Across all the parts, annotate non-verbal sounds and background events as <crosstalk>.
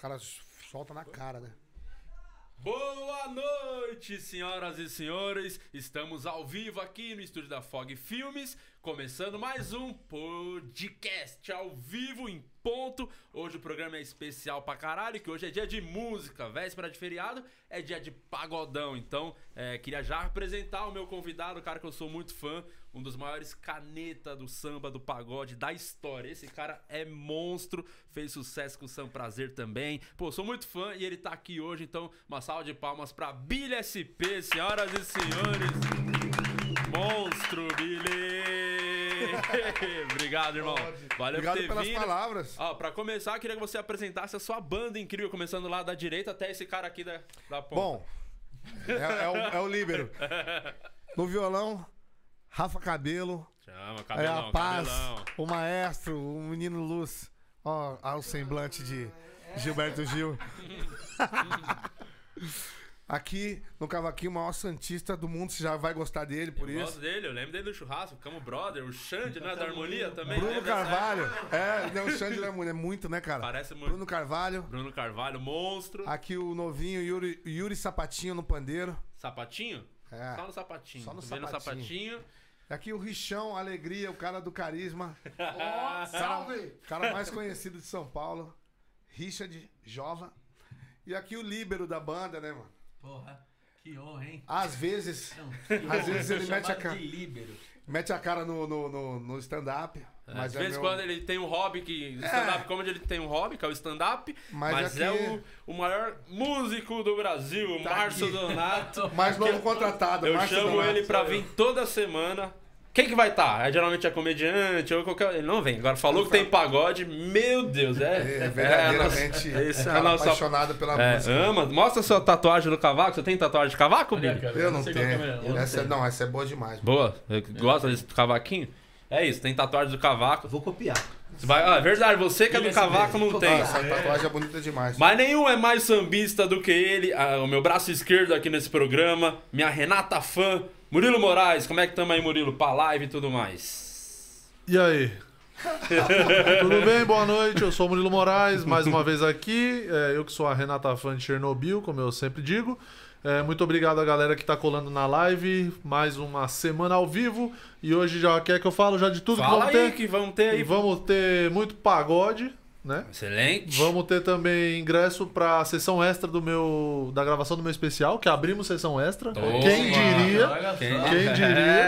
Caras soltam na cara, né? Boa noite, senhoras e senhores. Estamos ao vivo aqui no estúdio da Fog Filmes, começando mais um podcast ao vivo em ponto. Hoje o programa é especial pra caralho, que hoje é dia de música, véspera de feriado, é dia de pagodão. Então, é, queria já apresentar o meu convidado, o cara que eu sou muito fã, um dos maiores caneta do samba, do pagode, da história. Esse cara é monstro, fez sucesso com o Sam Prazer também. Pô, sou muito fã e ele tá aqui hoje, então uma salva de palmas pra Billy SP, senhoras e senhores. Monstro, Billy! <laughs> Obrigado, irmão. Valeu Obrigado por ter pelas vindo. palavras. Ó, pra começar, queria que você apresentasse a sua banda incrível, começando lá da direita até esse cara aqui da, da ponta. Bom, é, é o, é o líbero. <laughs> No violão, Rafa Cabelo. Chama, É cabelão, a paz, cabelão. o maestro, o menino Luz. Ó, ó o semblante de Gilberto Gil. <laughs> Aqui no cavaquinho, o maior santista do mundo, você já vai gostar dele por Eu isso. gosto dele, eu lembro dele do churrasco, ficamos brother, o Xande, né, da harmonia também. Bruno lembra? Carvalho. É, não, o Xande não é muito, é muito, né, cara? Parece muito. Bruno Carvalho. Bruno Carvalho, monstro. Aqui o novinho Yuri, Yuri Sapatinho no pandeiro. Sapatinho? É. Só no sapatinho. Só no Vem sapatinho. Aqui o Richão, Alegria, o cara do carisma. <laughs> Salve! Cara mais conhecido de São Paulo. Richard Jova. E aqui o líbero da banda, né, mano? Porra, que honra, hein? Às vezes, Não, Às honra, vezes ele mete a cara. de líbero. mete a cara no, no, no, no stand-up. Às Mas é vezes meu- quando ele tem um hobby que. Stand-up comedy ele tem um hobby, que é o stand-up. Mas Mas, aqui- é o, o maior músico do Brasil, o Tá Márcio aqui. Donato. <laughs> Mais novo contratado. Eu Márcio chamo Donato. ele pra vir toda semana. Quem que vai estar? É, geralmente é comediante ou qualquer. Ele não vem. Agora falou que tem pagode. Meu Deus, é. É verdadeiramente é, <laughs> esse é cara a nossa. apaixonado pela É, música. ama. Mostra sua tatuagem do cavaco. Você tem tatuagem de cavaco, Olha, Billy? cara, Eu não é tenho. eu não essa, é- tenho. não, essa é boa demais. Boa. Gosta desse cavaquinho? É isso, tem tatuagem do cavaco. Vou copiar. Você vai- ah, é verdade, você que é do cavaco não Ah, tem. essa tatuagem é bonita demais. Mas nenhum é mais sambista do que ele. Ah, o meu braço esquerdo aqui nesse programa. Minha Renata fã. Murilo Moraes, como é que tamo aí, Murilo? Pra live e tudo mais. E aí? <laughs> Tudo bem? Boa noite. Eu sou o Murilo Moraes, mais uma vez aqui. É, eu que sou a Renata fã de Chernobyl, como eu sempre digo. É, muito obrigado a galera que tá colando na live. Mais uma semana ao vivo. E hoje já quer que eu falo já de tudo Fala que aí vamos ter. que vamos ter E aí. vamos ter muito pagode, né? Excelente. Vamos ter também ingresso pra sessão extra do meu da gravação do meu especial, que abrimos sessão extra. Toma. Quem diria? Quem. Quem diria?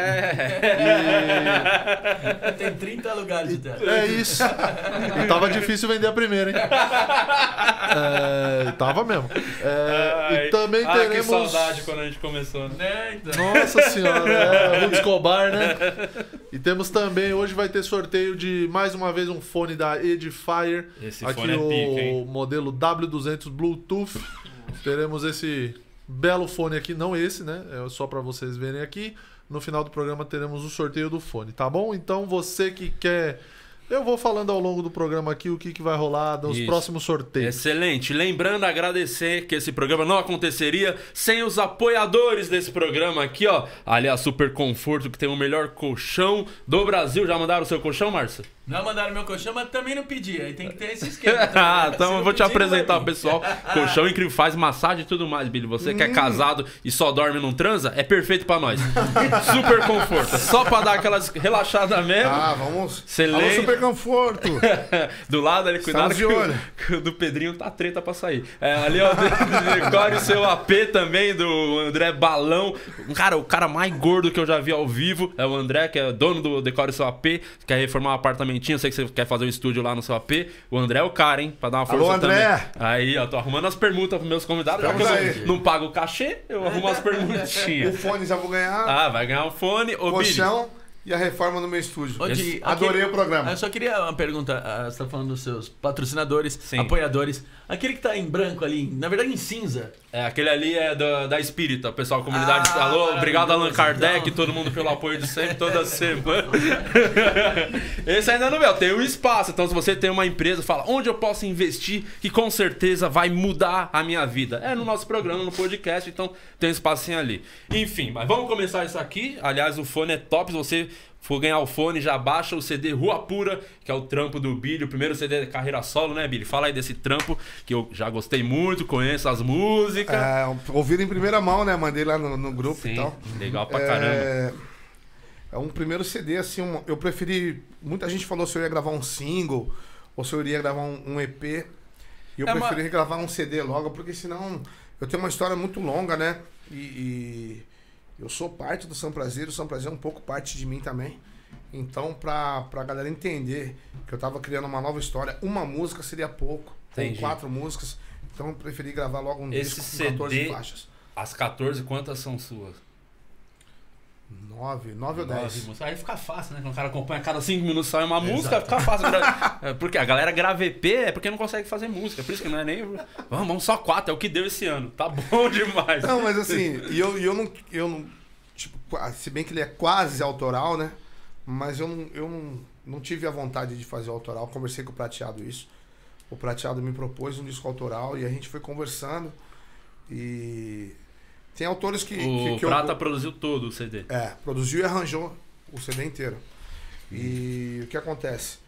É. <laughs> Tem 30 lugares de. É isso. E tava difícil vender a primeira, hein? É, tava mesmo. É, Ai. e também Ah, teremos. que saudade quando a gente começou, né? Né, então. Nossa senhora, é, Ruth Escobar, né? E temos também, hoje vai ter sorteio de mais uma vez um fone da Edifier. Esse Aqui fone é o pica, hein? modelo W200 Bluetooth. Teremos esse belo fone aqui, não esse, né? É só pra vocês verem aqui. No final do programa teremos o sorteio do fone, tá bom? Então você que quer. Eu vou falando ao longo do programa aqui o que, que vai rolar nos Isso. próximos sorteios. Excelente. Lembrando, agradecer que esse programa não aconteceria sem os apoiadores desse programa aqui, ó. Ali a Super Conforto, que tem o melhor colchão do Brasil. Já mandaram o seu colchão, Márcio? Não mandaram meu colchão, mas também não pedi. Aí tem que ter esse esquema. também, <laughs> ah, né? então eu vou te pedir, apresentar o pessoal. Colchão incrível, faz massagem e tudo mais, Billy. Você que é casado e só dorme e não transa, é perfeito pra nós. <laughs> Super conforto. É Só pra dar aquelas relaxadas mesmo. Ah, vamos. Excelente. Alô, super conforto. <laughs> do lado ali, cuidado que, o- que o do Pedrinho tá treta pra sair. É, ali, ó, decore o seu AP também, do André Balão. Cara, o cara mais gordo que eu já vi ao vivo é o André, que é dono do Decore o seu AP, quer reformar um apartamentinho, sei que você quer fazer um estúdio lá no seu AP. O André é o cara, hein? Pra dar uma força Alô, André. também. Aí, ó, tô arrumando as permutas pros meus convidados, já que eu não, não pago o cachê, eu arrumo as <laughs> O permutinhas. fone já vou ganhar. Ah, vai ganhar um fone. Ô, Billy, colchão e a reforma no meu estúdio. Di, Adorei aquele- o programa. Eu só queria uma pergunta. ah, Você tá falando dos seus patrocinadores, Sim. apoiadores. Aquele que tá em branco ali, na verdade em cinza. É, aquele ali é da, da Espírita, pessoal, comunidade. Ah, Alô, obrigado Allan Kardec, então. todo mundo pelo apoio de sempre, toda <laughs> semana. Esse ainda não veio, tem um espaço. Então, se você tem uma empresa, fala onde eu posso investir, que com certeza vai mudar a minha vida. É no nosso programa, no podcast, então tem um espacinho ali. Enfim, mas vamos começar isso aqui. Aliás, o fone é top. Se você for ganhar o fone, já baixa o CD Rua Pura, que é o trampo do Billy, o primeiro CD da carreira solo, né, Billy? Fala aí desse trampo, que eu já gostei muito, conheço as músicas. É, ouviram em primeira mão, né? Mandei lá no, no grupo Sim, e tal. legal pra caramba. É, é um primeiro CD, assim, um- eu preferi. Muita gente falou se eu ia gravar um single ou se eu iria gravar um, um EP. E eu É, mas- preferi gravar um CD logo, porque senão eu tenho uma história muito longa, né? E, e eu sou parte do São Prazer, o São Prazer é um pouco parte de mim também. Então, pra, pra galera entender que eu tava criando uma nova história, uma música seria pouco. Tem quatro músicas. Então eu preferi gravar logo um Esse disco com 14 CD faixas. As 14, quantas são suas? Nove, nove ou dez. músicas. Aí fica fácil, né? Quando o cara acompanha cada 5 minutos sai uma música, fica fácil. <laughs> É, Porque a galera grava EP é porque não consegue fazer música. Por isso que não é nem. Vamos, vamos só quatro, é o que deu esse ano. Tá bom <laughs> demais. Não, mas assim, e eu, eu não. Eu não tipo, se bem que ele é quase autoral, né? Mas eu não, eu não, não tive a vontade de fazer o autoral. Conversei com o Prateado isso. O Prateado me propôs um disco autoral e a gente foi conversando. E tem autores que. O que, que eu- Prata produziu todo o CD. É, produziu e arranjou o CD inteiro. E o que acontece?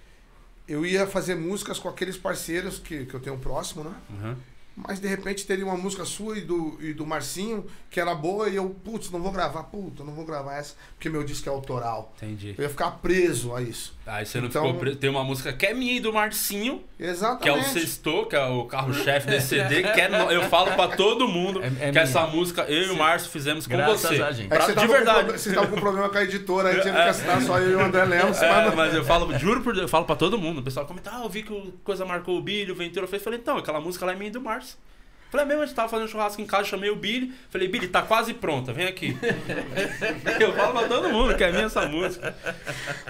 Eu ia fazer músicas com aqueles parceiros que, que eu tenho próximo, né? Uhum. Mas de repente teria uma música sua e do, e do Marcinho que era boa e eu, putz, não vou gravar, puta, não vou gravar essa, porque meu disco é autoral. Entendi. Eu ia ficar preso a isso. Aí você não Então- ficou preso. Tem uma música que é minha e do Marcinho, que é o Exatamente. Sexto, que é o carro-chefe desse <laughs> CD, que é eu falo pra todo mundo É- é que minha. essa música eu e o Márcio fizemos com Graças você. a gente. É Pra- que você de verdade. Com, você tava com problema com a editora, aí tinha que assinar só eu e o André Lemos. <laughs> É, mas não- mas eu falo, juro por Deus, eu falo pra todo mundo. O pessoal comenta, ah, eu vi que o coisa marcou o Billy, o Ventura fez. Falei, então, aquela música lá é minha e do Márcio. Falei, é mesmo, a gente tava fazendo churrasco em casa, chamei o Billy. Falei, Billy, tá quase pronta, vem aqui. <laughs> eu falo pra todo mundo que é minha essa música.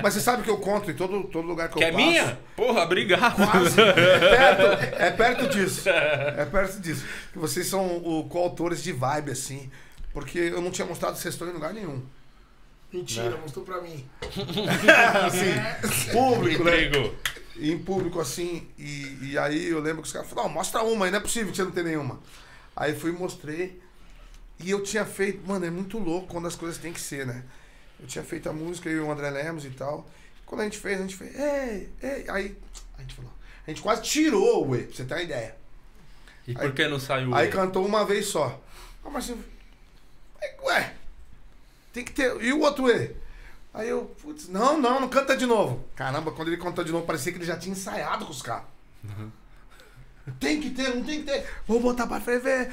Mas você sabe que eu conto em todo, todo lugar que, Que eu é passo. minha? Porra, obrigado. Quase. <laughs> É perto, é perto disso. É perto disso. Que vocês são o coautores de vibe, assim. Porque eu não tinha mostrado Sextou em lugar nenhum. Mentira, mostrou pra mim. <laughs> assim, público, né? Em público assim, e, e aí eu lembro que os caras falaram, não, mostra uma aí, não é possível que você não tenha nenhuma. Aí fui e mostrei, e eu tinha feito, mano, é muito louco quando as coisas têm que ser, né? Eu tinha feito a música, e o André Lemos e tal. Quando a gente fez, a gente fez, ei, ei, aí a gente falou, a gente quase tirou o E, pra você ter uma ideia. E por que não saiu? Aí o- cantou uma vez só. Ah, mas assim, ué, tem que ter. E o outro E? Aí eu, putz, não, não, não canta de novo. Caramba, quando ele cantou de novo, parecia que ele já tinha ensaiado com os caras. Tem que ter, não tem que ter. Vou botar pra ferver.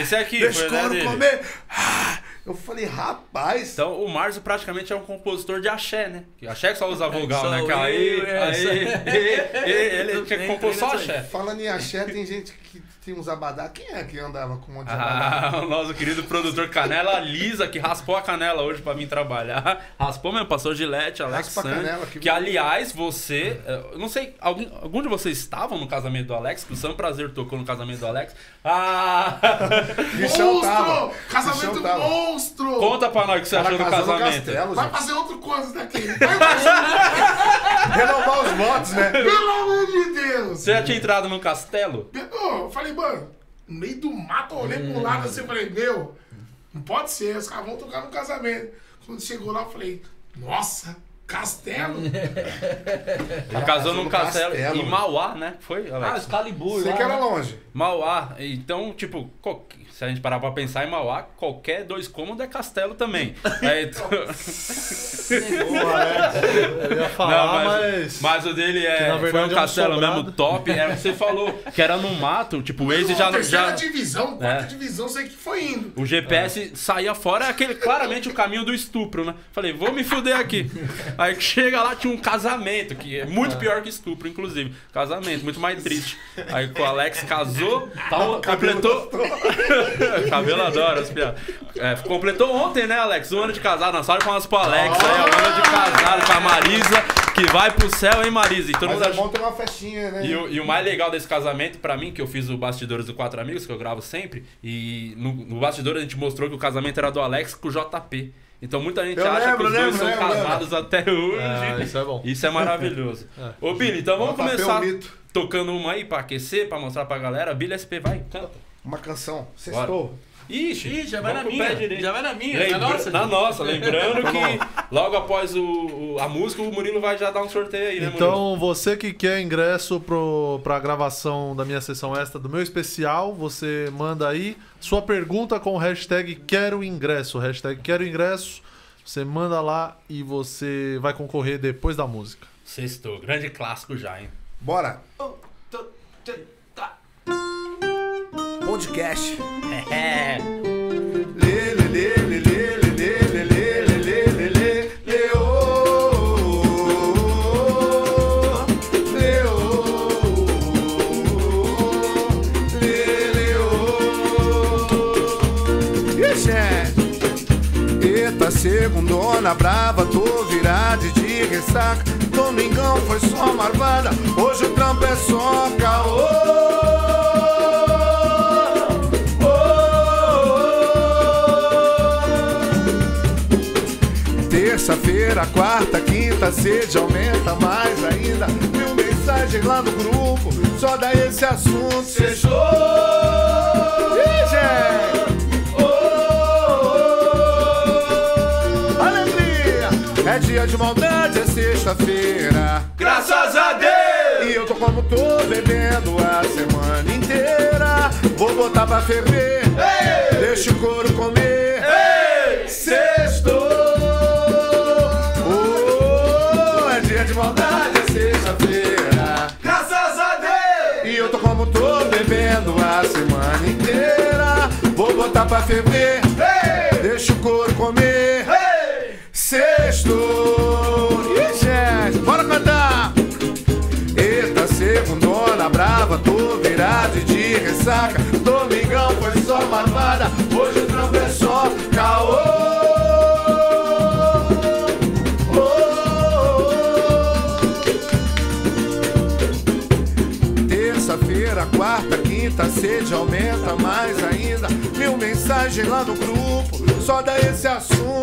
Esse aqui, Deixa foi o né, dele. comer. Eu falei, rapaz. Então o Márcio praticamente é um compositor de axé, né? Que axé que só usa vogal, Sou né? Que aí, essa. aí, ele tinha que entrei compor só aí. axé. Falando em axé, tem gente que tem uns abadá. Quem é que andava com um monte de abadá? Ah, <laughs> o nosso querido produtor Canela Lisa, que raspou a canela hoje pra vir trabalhar. <laughs> Raspou mesmo, passou gilete, Alex Raspa a Santos. canela, que Que, aliás, você. eh, Eu não sei, alguém, algum de vocês estavam no casamento do Alex? Que o Sam Prazer tocou no casamento do Alex. Ah! <laughs> Bichão tava. monstro! Casamento tava. monstro! Conta pra nós o que você achou do casamento. Castelo, Vai gente. fazer outra coisa daqui. Vai fazer, Renovar os votos, né? pelo amor de Deus! Você já tinha entrado no castelo? Eu falei, mano, no meio do mato, eu olhei pro lado assim, falei, meu, não pode ser, os caras vão tocar no casamento. Quando chegou lá, eu falei, nossa, castelo? <laughs> Ele casou casou num no castelo, castelo, em. Mauá, né? Foi, Ah, Alex? Excalibur Sei lá, que era né? longe. Mauá. Então, tipo, se a gente parar pra pensar em Mauá, qualquer dois cômodos é castelo também. Aí, <laughs> então- Eu ia falar, Não, mas. Mas o dele é, Que, na foi verdade, um é um castelo sobrado. mesmo top. Que você falou, que era no mato. Tipo, o Waze já, terceira já. divisão, quarta É. divisão, sei que foi indo. O GPS saía fora, é aquele, claramente o caminho do estupro, né? Falei, vou me fuder aqui. <laughs> Aí que chega lá, tinha um casamento, que é muito pior que estupro, inclusive. Casamento, muito mais triste. Aí com o Alex casou, tal, completou. <laughs> Cabelo adora as piadas. É, completou ontem, né, Alex? Um ano de casado. Não, salve palmas pro Alex aí, um ano de casado com a Marisa, que vai pro céu, hein, Marisa? E todo Mas é bom ter uma festinha, né? e o, e o mais legal desse casamento, pra mim, que eu fiz o Bastidores do Quatro Amigos, que eu gravo sempre, e no, no Bastidores a gente mostrou que o casamento era do Alex com o JP. Então muita gente Eu acha lembro, que os dois lembro, são lembro, casados até hoje. Ah, isso é bom. Isso é maravilhoso. <laughs> Ô, Billy, então vamos é começar mito. tocando uma aí pra aquecer, pra mostrar pra galera. Billy SP, vai, canta. uma canção. Sextou. Ixi, Ih, já vai na minha. direito. Já vai na minha. Lembra- Na nossa. na nossa, lembrando <laughs> que logo após o, o- a música, o Murilo vai já dar um sorteio aí, né, Murilo? Então, você que quer ingresso pro, pra gravação da minha sessão extra do meu especial, você manda aí sua pergunta com o hashtag Quero Ingresso. Hashtag Quero Ingresso. Você manda lá e você vai concorrer depois da música. Sextou, grande clássico já, hein? Bora. Podcast. <laughs> É. segundona brava, tô virado de ressaca. Domingão foi só marvada, hoje o trampo é só caô. Terça-feira, quarta, quinta, sede aumenta mais ainda. Mil mensagens lá no grupo, só dá esse assunto. Fechou! Ih, dia de maldade, é sexta-feira. Graças a Deus! E eu tô como tô, bebendo a semana inteira. Vou botar pra ferver, deixa o couro comer. Sexto! Oh, é dia de maldade, é sexta-feira. Graças a Deus! E eu tô como tô, bebendo a semana inteira. Vou botar pra ferver, deixa o couro comer. Ressaca. Domingão foi só marvada, hoje o trampo é só caô. Terça-feira, quarta, quinta, sede aumenta mais ainda. Mil mensagens lá no grupo, só dá esse assunto.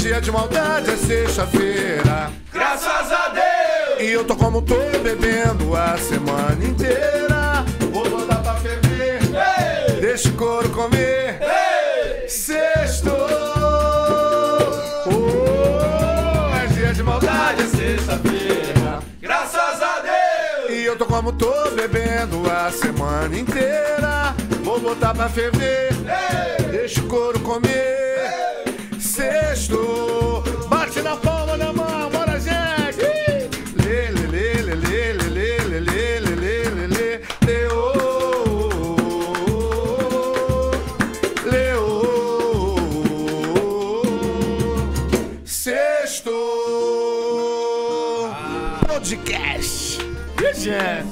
Dia de maldade, é sexta-feira. Graças a Deus! E eu tô como tô, bebendo a semana inteira. Vou botar pra ferver, deixa o couro comer. Sexto! Oh, é dia de maldade, é sexta-feira. Graças a Deus! E eu tô como tô, bebendo a semana inteira. Vou botar pra ferver, deixa o couro comer. Sexto, bate na palma da mão, bora gente! Lê, lê, lê, lê, lê, lê, lê, lê, lê, lê, lê, lê, lê, lê, ô, lê, ô. Sexto podcast. Gente.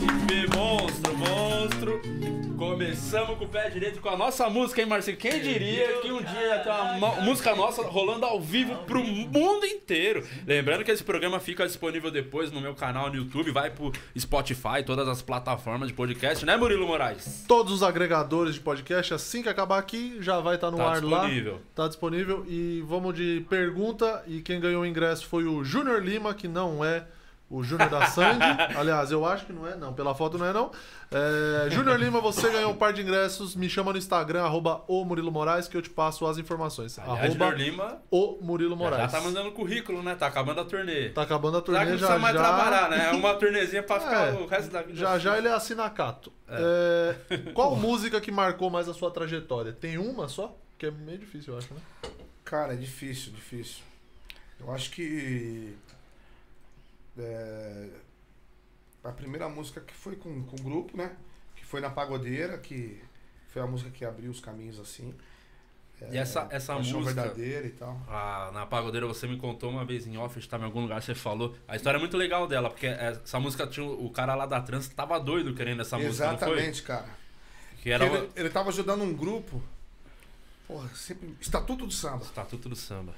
Pé direito com a nossa música, hein, Marcinho? Quem diria que um dia ia ter uma música nossa rolando ao vivo pro mundo inteiro? Lembrando que esse programa fica disponível depois no meu canal no YouTube, vai pro Spotify, todas as plataformas de podcast, né, Murilo Moraes? Todos os agregadores de podcast, assim que acabar aqui, já vai estar no Tá ar disponível. lá. Tá disponível. E vamos de pergunta. E quem ganhou o ingresso foi o Júnior Lima, que não é o Júnior da Sandy. <laughs> Aliás, eu acho que não é, não. Pela foto não é, não. É, Júnior Lima, você ganhou um par de ingressos. Me chama no Instagram, arroba o Murilo Moraes, que eu te passo as informações. Aliás, arroba Junior Lima o Murilo já Moraes. tá mandando currículo, né? Tá acabando a turnê. Tá acabando a turnê que não já precisa mais já. trabalhar, né? É uma turnezinha pra <laughs> ficar É, o resto da vida. Já já ele assina cato. É, <laughs> qual música que marcou mais a sua trajetória? Tem uma só? Que é meio difícil, eu acho, né? Cara, é difícil, difícil. Eu acho que. É, a primeira música que foi com, com o grupo, né? Que foi na Pagodeira, que foi a música que abriu os caminhos assim. E essa, essa música. verdadeira e tal. Ah, na Pagodeira você me contou uma vez em off, estava em algum lugar, você falou. A história é muito legal dela, porque essa música tinha. O cara lá da trans tava doido querendo essa música, não foi? Exatamente, cara. Que era ele, ele tava ajudando um grupo. Porra, sempre. Estatuto do Samba. Estatuto do Samba.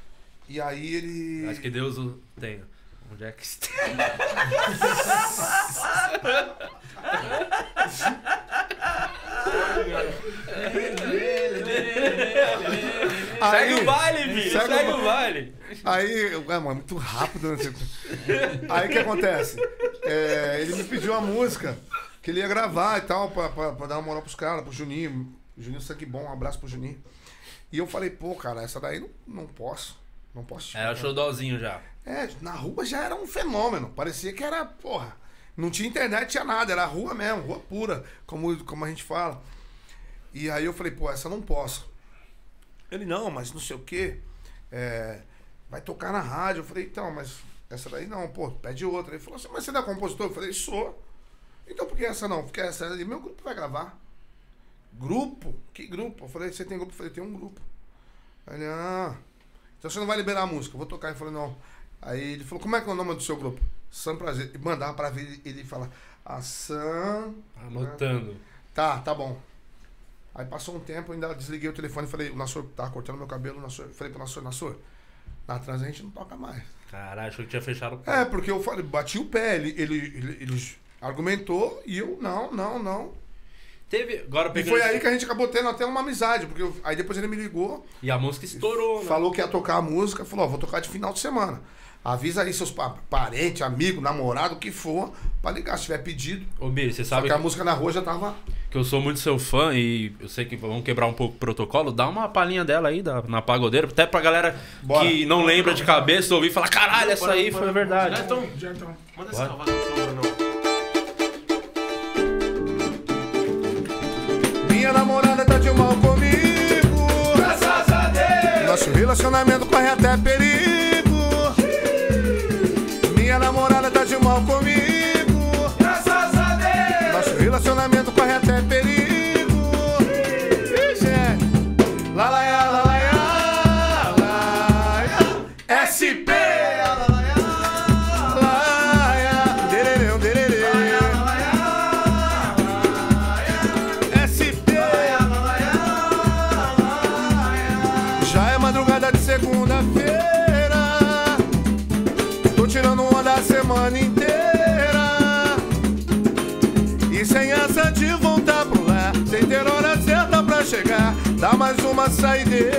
E aí ele. Acho que Deus o tenha. É que está? Segue o baile, filho. segue Segue, o o baile. Aí, é, mano, muito rápido. Né? Aí o que acontece? É, ele me pediu uma música que ele ia gravar e tal, pra, pra, pra dar uma moral pros caras, pro Juninho. Juninho Sangue Bom, um abraço pro Juninho. E eu falei, pô, cara, essa daí não, não posso. Não posso. Era o showdozinho já. É, na rua já era um fenômeno. Parecia que era, porra. Não tinha internet, tinha nada. Era rua mesmo, rua pura, como, como a gente fala. E aí eu falei, pô, essa eu não posso. Ele, não, mas não sei o quê. é, vai tocar na rádio. Eu falei, então, mas essa daí não, pô, pede outra. Ele falou assim, mas você não é compositor? Eu falei, sou. Então por que essa não? Porque essa ali, meu grupo vai gravar. Grupo? Que grupo? Eu falei, você tem grupo? Eu falei, tem um grupo. Ele, ah, então você não vai liberar a música, eu vou tocar. Ele falou, não. Aí ele falou, como é que é o nome do seu grupo? Sam Prazer. E mandava pra ver ele falar, a Sam. Anotando. Tá, tá bom. Aí passou um tempo, eu ainda desliguei o telefone e falei, o Nassor tava cortando meu cabelo, Nassor, falei pro Nassor, Nassor, na trans a gente não toca mais. Caralho, achou que tinha fechado o É, carro. porque eu falei, bati o pé, ele, ele, ele, ele argumentou e eu, não, não, não. Teve. Agora E foi aí que a gente acabou tendo até uma amizade, porque eu- aí depois ele me ligou, E a música estourou, né? falou que ia tocar a música, falou, ó, vou tocar de final de semana. Avisa aí seus pa parentes, amigos, namorado, o que for, pra ligar, se tiver pedido. Ô, Biri, você Só sabe que a música na rua já tava. que eu sou muito seu fã e eu sei que vamos quebrar um pouco o protocolo. Dá uma palhinha dela aí da, na pagodeira, até pra galera Bora. que não lembra de cabeça ouvir e falar: caralho, essa aí foi a verdade. Já então, Já então. manda essa não, namorada tá de mal comigo. Graças a Deus. Nosso relacionamento corre até perigo. Minha namorada tá de mal comigo. Graças a Deus. Nosso relacionamento corre até perigo. Dá mais uma saideira.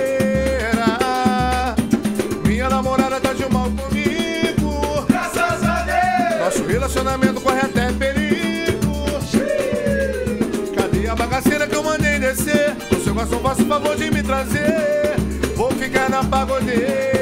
Minha namorada tá de mal comigo. Graças a Deus. Nosso relacionamento corre até perigo. Cadê a bagaceira que eu mandei descer? No seu garçom, faça o favor de me trazer. Vou ficar na pagodeira.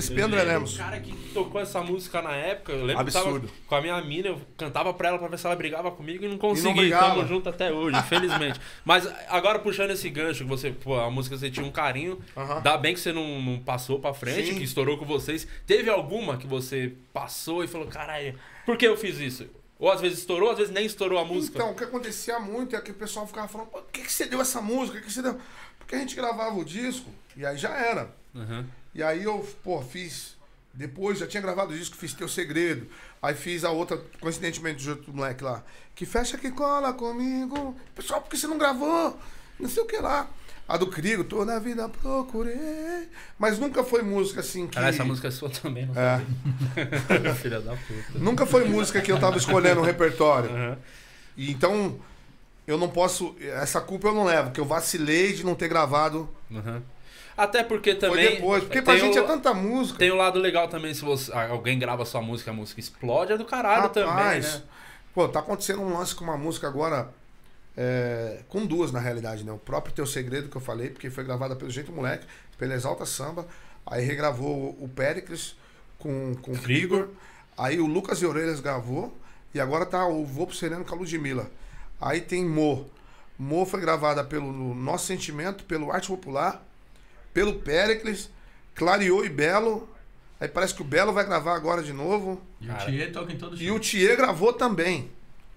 SP e André Lemos. O cara que tocou essa música na época, eu lembro Absurdo. tava com a minha mina, eu cantava pra ela pra ver se ela brigava comigo e não consegui. Tamo junto até hoje, infelizmente. <laughs> Mas agora puxando esse gancho, que você, pô, a música você tinha um carinho, Aham. dá bem que você não, não passou pra frente, Sim. que estourou com vocês. Teve alguma que você passou e falou, caralho, por que eu fiz isso? Ou às vezes estourou, às vezes nem estourou a música. Então, o que acontecia muito é que o pessoal ficava falando, por que, que você deu essa música? Por que, que você deu? Porque a gente gravava o disco e aí já era. Uhum. E aí eu, pô, fiz. Depois já tinha gravado o disco, fiz Teu Segredo. Aí fiz a outra, coincidentemente, do outro moleque lá. Que fecha que cola comigo. Pessoal, por que você não gravou? Não sei o que lá. A do Crigo, toda a vida procurei. Mas nunca foi música assim que. Essa música é sua também, não É. <laughs> Filha da puta. Nunca foi música que eu tava escolhendo o repertório. Uhum. E então, eu não posso. Essa culpa eu não levo, que eu vacilei de não ter gravado. Uhum. Até porque Foi também. depois. Porque pra gente o- é tanta música. Tem o lado legal também, se você, alguém grava sua música, a música explode, é do caralho também, Rapaz, né? Pô, tá acontecendo um lance com uma música agora. É, com duas na realidade, né? O próprio Teu Segredo que eu falei, porque foi gravada pelo Jeito Moleque, pela Exalta Samba. Aí regravou o Péricles com, com o Krigor. Aí o Lucas e Orelhas gravou. E agora tá o Vou pro Sereno com a Ludmilla. Aí tem Mo. Mo foi gravada pelo Nosso Sentimento, pelo Arte Popular, pelo Péricles, Clareou e Belo. Aí parece que o Belo vai gravar agora de novo. E o Thier toca em todo E o Thier gravou também.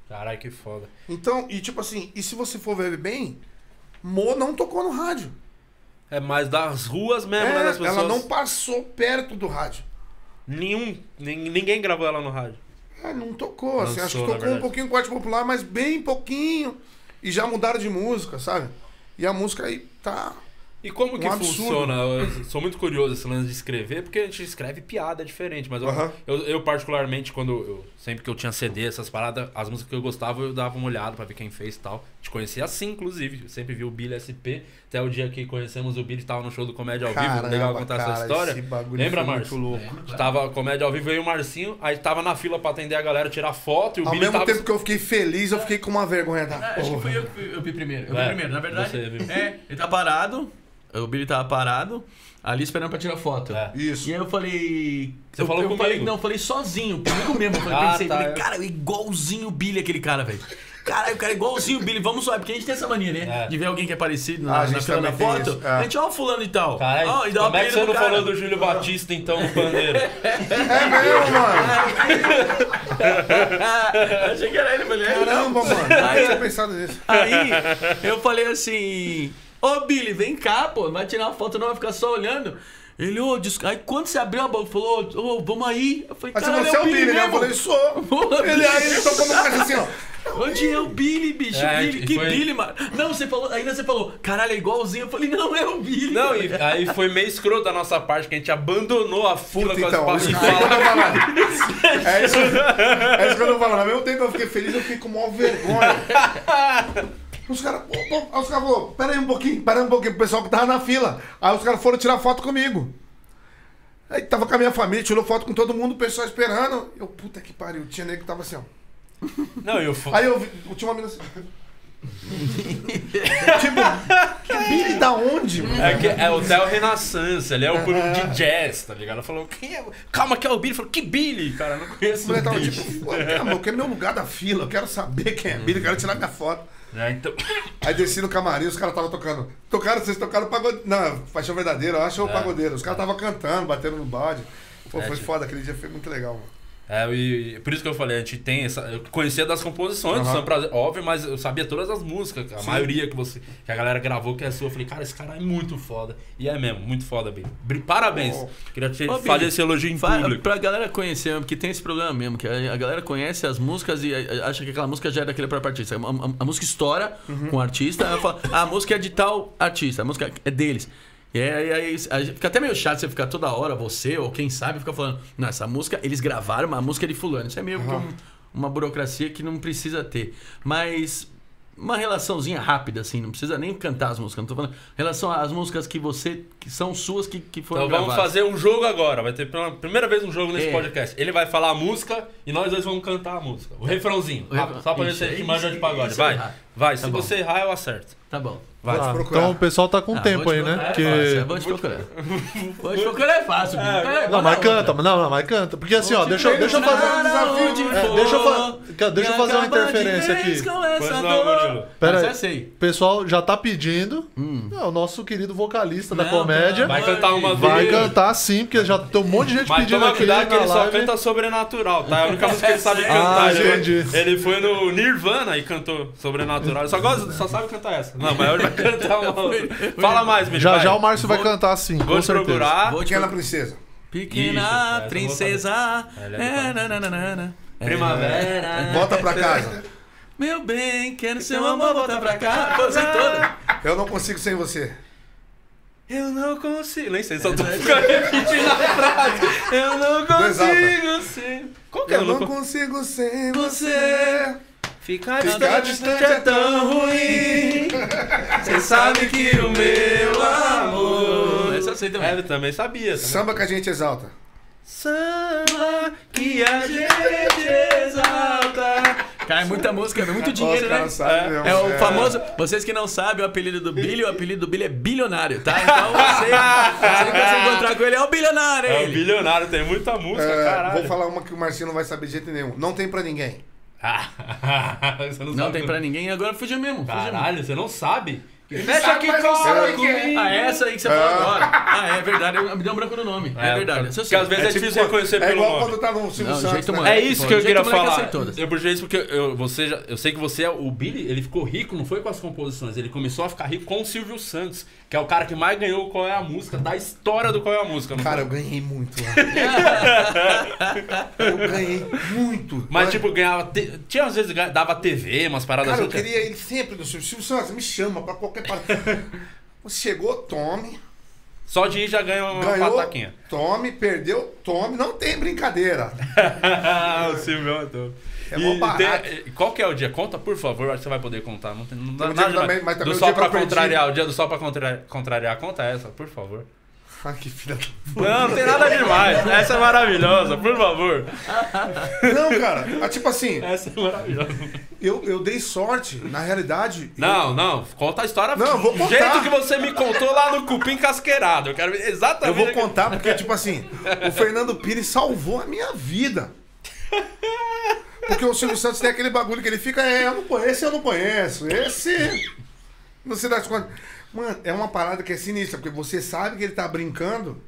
Caralho, que foda. Então, e tipo assim, e se você for ver bem, Mo não tocou no rádio. É mais das ruas mesmo, É, né? Das pessoas. ela não passou perto do rádio. Nenhum. nin- Ninguém gravou ela no rádio. É, não tocou, assim, Lançou, acho que tocou um pouquinho com arte popular, mas bem pouquinho. E já mudaram de música, sabe? E a música aí tá. E como que Um absurdo. funciona? Eu sou muito curioso esse lance de escrever, porque a gente escreve piada diferente, mas eu, Aham. eu, eu, particularmente, quando eu, sempre que eu tinha CD, essas paradas, as músicas que eu gostava, eu dava uma olhada pra ver quem fez e tal. Te conhecia assim, inclusive. Eu sempre vi o Billy SP, até o dia que conhecemos o Billy, tava no show do Comédia ao Vivo, Caramba, legal contar cara, essa história. esse bagulho Lembra, foi Márcio? muito louco. Tava Comédia ao Vivo, veio o Marcinho, aí tava na fila pra atender a galera, tirar foto, e o Ao Billy mesmo tava... tempo que eu fiquei feliz, eu fiquei com uma vergonha da É, acho que fui eu que fui, eu vi primeiro. Eu É, vi primeiro, na verdade. você viu. É, ele tá parado. O Billy tava parado, ali esperando pra tirar foto. É. Isso. E aí eu falei. Você eu, falou eu comigo? falei, Não, eu falei sozinho, comigo mesmo. Eu falei, Ah, pensei, tá, falei, é. cara, igualzinho o Billy aquele cara, velho. Caralho, o cara é igualzinho o Billy, vamos lá, porque a gente tem essa mania, né? É. De ver alguém que é parecido Ah, na, a na fila da foto. isso, é. A gente, ó, o fulano e tal. Caralho, Ó, e dá uma como é que você não cara. falou do Júlio Batista, então, no pandeiro? <laughs> É mesmo, mano. <laughs> Achei que era ele, falei, é, não. Caramba, mano. Eu tinha pensado nisso. Aí eu falei assim: Ô Billy, vem cá, pô, não vai tirar uma foto, não, vai ficar só olhando. Ele, ô, des... aí quando você abriu a boca, falou, ô, vamos aí. Eu falei, Mas cara, você é o Billy, né? Eu falei, sou. <laughs> Ele aí, ele tocou no caixa assim, ó. <laughs> Onde é o Billy, bicho? É, Billy, que foi- Billy, mano? Não, você falou, ainda você falou, caralho, é igualzinho. Eu falei, não, é o Billy. Não, e aí foi meio escroto da nossa parte, que a gente abandonou a fila Puta, com então, as isso que eu tô fala. falando. É isso, é isso que eu tô falando. Ao mesmo tempo que eu fiquei feliz, eu fiquei com maior vergonha. <laughs> Os caras, os caras falaram, pera aí um pouquinho, pera aí um pouquinho, o pessoal que tava na fila. Aí os caras foram tirar foto comigo. Aí tava com a minha família, tirou foto com todo mundo, o pessoal esperando. Eu, puta que pariu, tinha nego que tava assim, ó. Não, eu fui. Aí eu vi, tinha uma menina assim. <laughs> tipo, que Billy da onde, mano? É, que, é o Theo Renaissance, ele é o grupo de jazz, tá ligado? Ela falou, quem é? Calma, que é o Billy. Falou, que Billy? Cara, eu não conheço o tava Billy. tipo, "Pô, calma, eu quero meu lugar da fila, eu quero saber quem é Billy, eu quero tirar minha foto. É, então, <coughs> Aí desci no camarim, os caras estavam tocando. Tocaram, vocês tocaram pagodeiro. Não, paixão verdadeira, eu acho o pagodeiro. Os caras estavam cantando, batendo no bode. Pô, É, foi tipo- foda, aquele dia foi muito legal, mano. É, e, e por isso que eu falei, a gente tem essa. Eu conhecia das composições, Aham. são prazer, óbvio, mas eu sabia todas as músicas, a Sim. maioria que você. Que a galera gravou que é sua. Eu falei, cara, esse cara é muito foda. E é mesmo, muito foda, Billy. Bri- Parabéns. Oh. Queria te Ô, fazer Billy, esse elogio em público. Pra galera conhecer, porque tem esse problema mesmo, que a, a galera conhece as músicas e a- acha que aquela música já é daquele próprio artista. A, a- a música estoura com o artista, ela fala, "Ah, a música é de tal artista, a música é deles. E aí, aí gente- fica até meio chato você ficar toda hora, você ou quem sabe, fica falando, não, essa música, eles gravaram uma música de fulano. Isso é meio que um- uma burocracia que não precisa ter. Mas uma relaçãozinha rápida, assim, não precisa nem cantar as músicas, não tô falando. Relação às músicas que você, que são suas, que, que foram Então vamos gravadas. fazer um jogo agora. Vai ter pela primeira vez um jogo nesse É. podcast. Ele vai falar a música e nós dois vamos cantar a música. O refrãozinho. O rápido, Só pra ver se a gente isso, manja de pagode. Vai. errar. Vai. Tá Se bom. você errar, eu acerto. Tá bom. Vai. Ah, procurar. então o pessoal tá com Ah, tempo aí, né? procurar, Porque... É fácil, vou te procurar. <laughs> Vou te procurar é fácil. Peraí, Não, mas canta, não, não, mas canta. Porque assim, ó, deixa, eu- deixa eu fazer um desafio. É, deixa eu, fa- deixa eu fazer uma interferência aqui. Não. Pera Mas aí. é sei. O pessoal já tá pedindo. É o nosso querido vocalista da Não, comédia. não, Vai cantar uma Vai vez. cantar sim, porque já tem um monte de gente Mas pedindo toma aqui cuidado que ele só canta sobrenatural, tá? É a única música que ele sabe <laughs> Ah, cantar. ele foi no Nirvana e cantou sobrenatural. Ele só, gosta, só sabe cantar essa. Não, mas hoje <laughs> vai cantar uma outra. Fala mais, Billy. Já vai. já o Márcio vai cantar sim, Vou com te certeza. procurar. Vou te Pequena princesa. Pequena vou princesa. É É, nananana. Primavera. Volta pra casa. Meu bem, quero seu amor voltar pra cá. Pô, sei toda. Eu não consigo sem você. Eu não consigo. Nem sei, só tô ficando repetindo a frase. Eu não exalta. consigo ser. Qual que é Eu o não louco? consigo sem Você. Ficar Ficar distante é tão ruim. Você sabe que o meu <laughs> amor. Essa eu sei também. É, eu também sabia. Também. Samba que a gente exalta. Samba que a <laughs> gente exalta, Cai muita música, é muito Os dinheiro, né? sabem mesmo. É o famoso. Vocês que não sabem, o apelido do Billy, o apelido do Billy é bilionário, tá? Então você, você que você <laughs> encontrar com ele é o bilionário, É um ele. bilionário, tem muita música, É, caralho. vou falar uma que o Marcinho não vai saber de jeito nenhum. Não tem pra ninguém. Ah, <laughs> não, Não tem pra ninguém e agora fugiu mesmo. Fugiu mesmo. Caralho, você não sabe? Ele Fecha com quem é. Ah, é essa aí que você falou agora. Ah, é verdade. Eu, me deu um branco no nome. É, verdade. Porque, Isso eu às vezes é, tipo difícil reconhecer é pelo igual nome. quando tá no Silvio Não, Santos, jeito né? É isso que eu queria falar. todas. Eu puxei isso porque eu, você já, eu sei que você é o Billy, ele ficou rico, não foi com as composições, ele começou a ficar rico com o Silvio Santos, que é o cara que mais ganhou o qual é a música da história do qual é a música. Cara, eu ganhei muito lá. <laughs> eu ganhei muito. mas tipo ganhava, tinha às vezes dava TV, umas paradas Cara, eu assim. queria ele sempre do Silvio. Silvio Santos, me chama pra qualquer Você chegou, tome. Só de ir já ganha uma Ganhou, pataquinha. tome. Perdeu, tome. Não tem brincadeira. <laughs> o Silvio então. É mó e, tem- qual que é o dia? Conta, por favor, acho que você vai poder contar. Não tem, não nada também, mas também do sol perdi. contrariar, o dia do sol pra contrariar, contrariar, conta essa, por favor. Ai, que filha da... Não, não tem nada demais. Essa é maravilhosa, por favor. Não, cara. ah, Tipo assim, Essa é maravilhosa. eu, eu dei sorte. Na realidade... Não, não, conta a história Não, eu vou do contar. jeito que você me contou lá no Cupim Casqueirado. Eu quero ver Eu exatamente. vou contar <laughs> porque, tipo assim, o Fernando Pires salvou a minha vida. Porque o Silvio Santos tem aquele bagulho que ele fica, é, eu não conheço, esse eu não conheço. Esse. Não se dá conta. Mano, é uma parada que é sinistra, porque você sabe que ele tá brincando,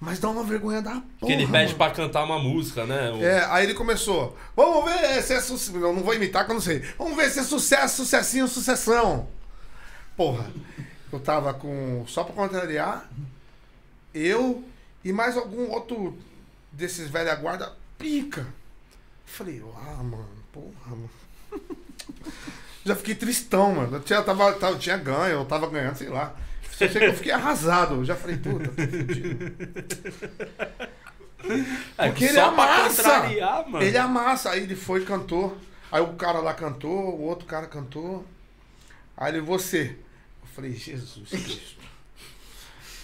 mas dá uma vergonha da porra. Que ele pede mano. pra cantar uma música, né? O- É, aí ele começou. Vamos ver se é sucesso. Eu não vou imitar que eu não sei. Vamos ver se é sucesso, sucessinho, sucessão. Porra, eu tava com. Só pra contrariar, eu e mais algum outro desses velha guarda pica. Falei, ah, mano, porra, mano. <laughs> Já fiquei tristão, mano. Eu tinha, tava, tava, tinha ganho, eu tava ganhando, sei lá. Só sei que eu fiquei arrasado. Eu já falei, puta, tô fudido. É, Porque ele só amassa. Ele amassa. Aí ele foi e cantou. Aí o cara lá cantou, o outro cara cantou. Aí ele, você. Eu falei, Jesus Cristo.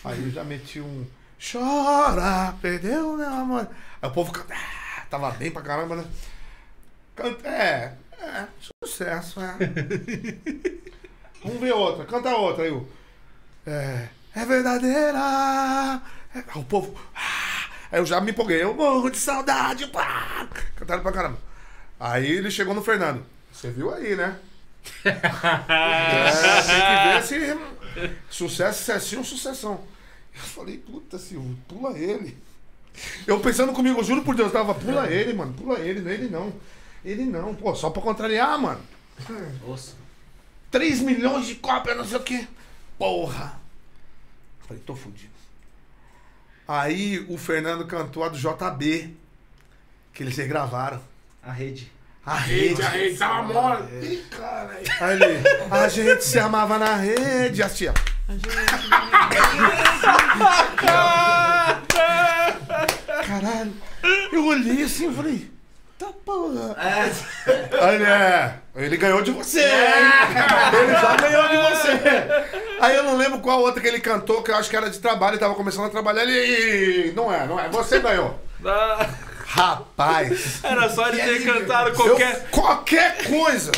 Aí eu já meti um. Chora, perdeu, meu amor. Aí o povo canta. ah, Tava bem pra caramba, né? Canta, é, é, sucesso, é. <laughs> Vamos ver outra, canta outra aí. É, é verdadeira. É, aí o povo. ah, Aí eu já me empolguei. Eu morro de saudade. Pá, cantaram pra caramba. Aí ele chegou no Fernando. Você viu aí, né? <laughs> É, tem que ver se. Sucesso, sucessinho, sucessão. Eu falei, puta, Silvio, pula ele. Eu pensando comigo, eu juro por Deus, tava, pula ele, mano, pula ele, não ele não. Ele não, pô, só pra contrariar, mano. Nossa. 3 milhões de cópias, não sei o quê. Porra. Falei, tô fudido. Aí o Fernando cantou a do JB, que eles regravaram. A rede. A Rede, a rede tava mole. Ih, caralho. Aí ele, a gente se amava na rede, assim, ó. <laughs> Caralho. Eu olhei assim e falei, tá porra. <laughs> Aí ele, é, ele ganhou de você. Ele já ganhou de você. Aí eu não lembro qual outra que ele cantou, que eu acho que era de trabalho, ele tava começando a trabalhar. Ele, não é, não é, você ganhou. <laughs> Ah, Rapaz. Era só ele ter cantado Eu- qualquer. qualquer coisa.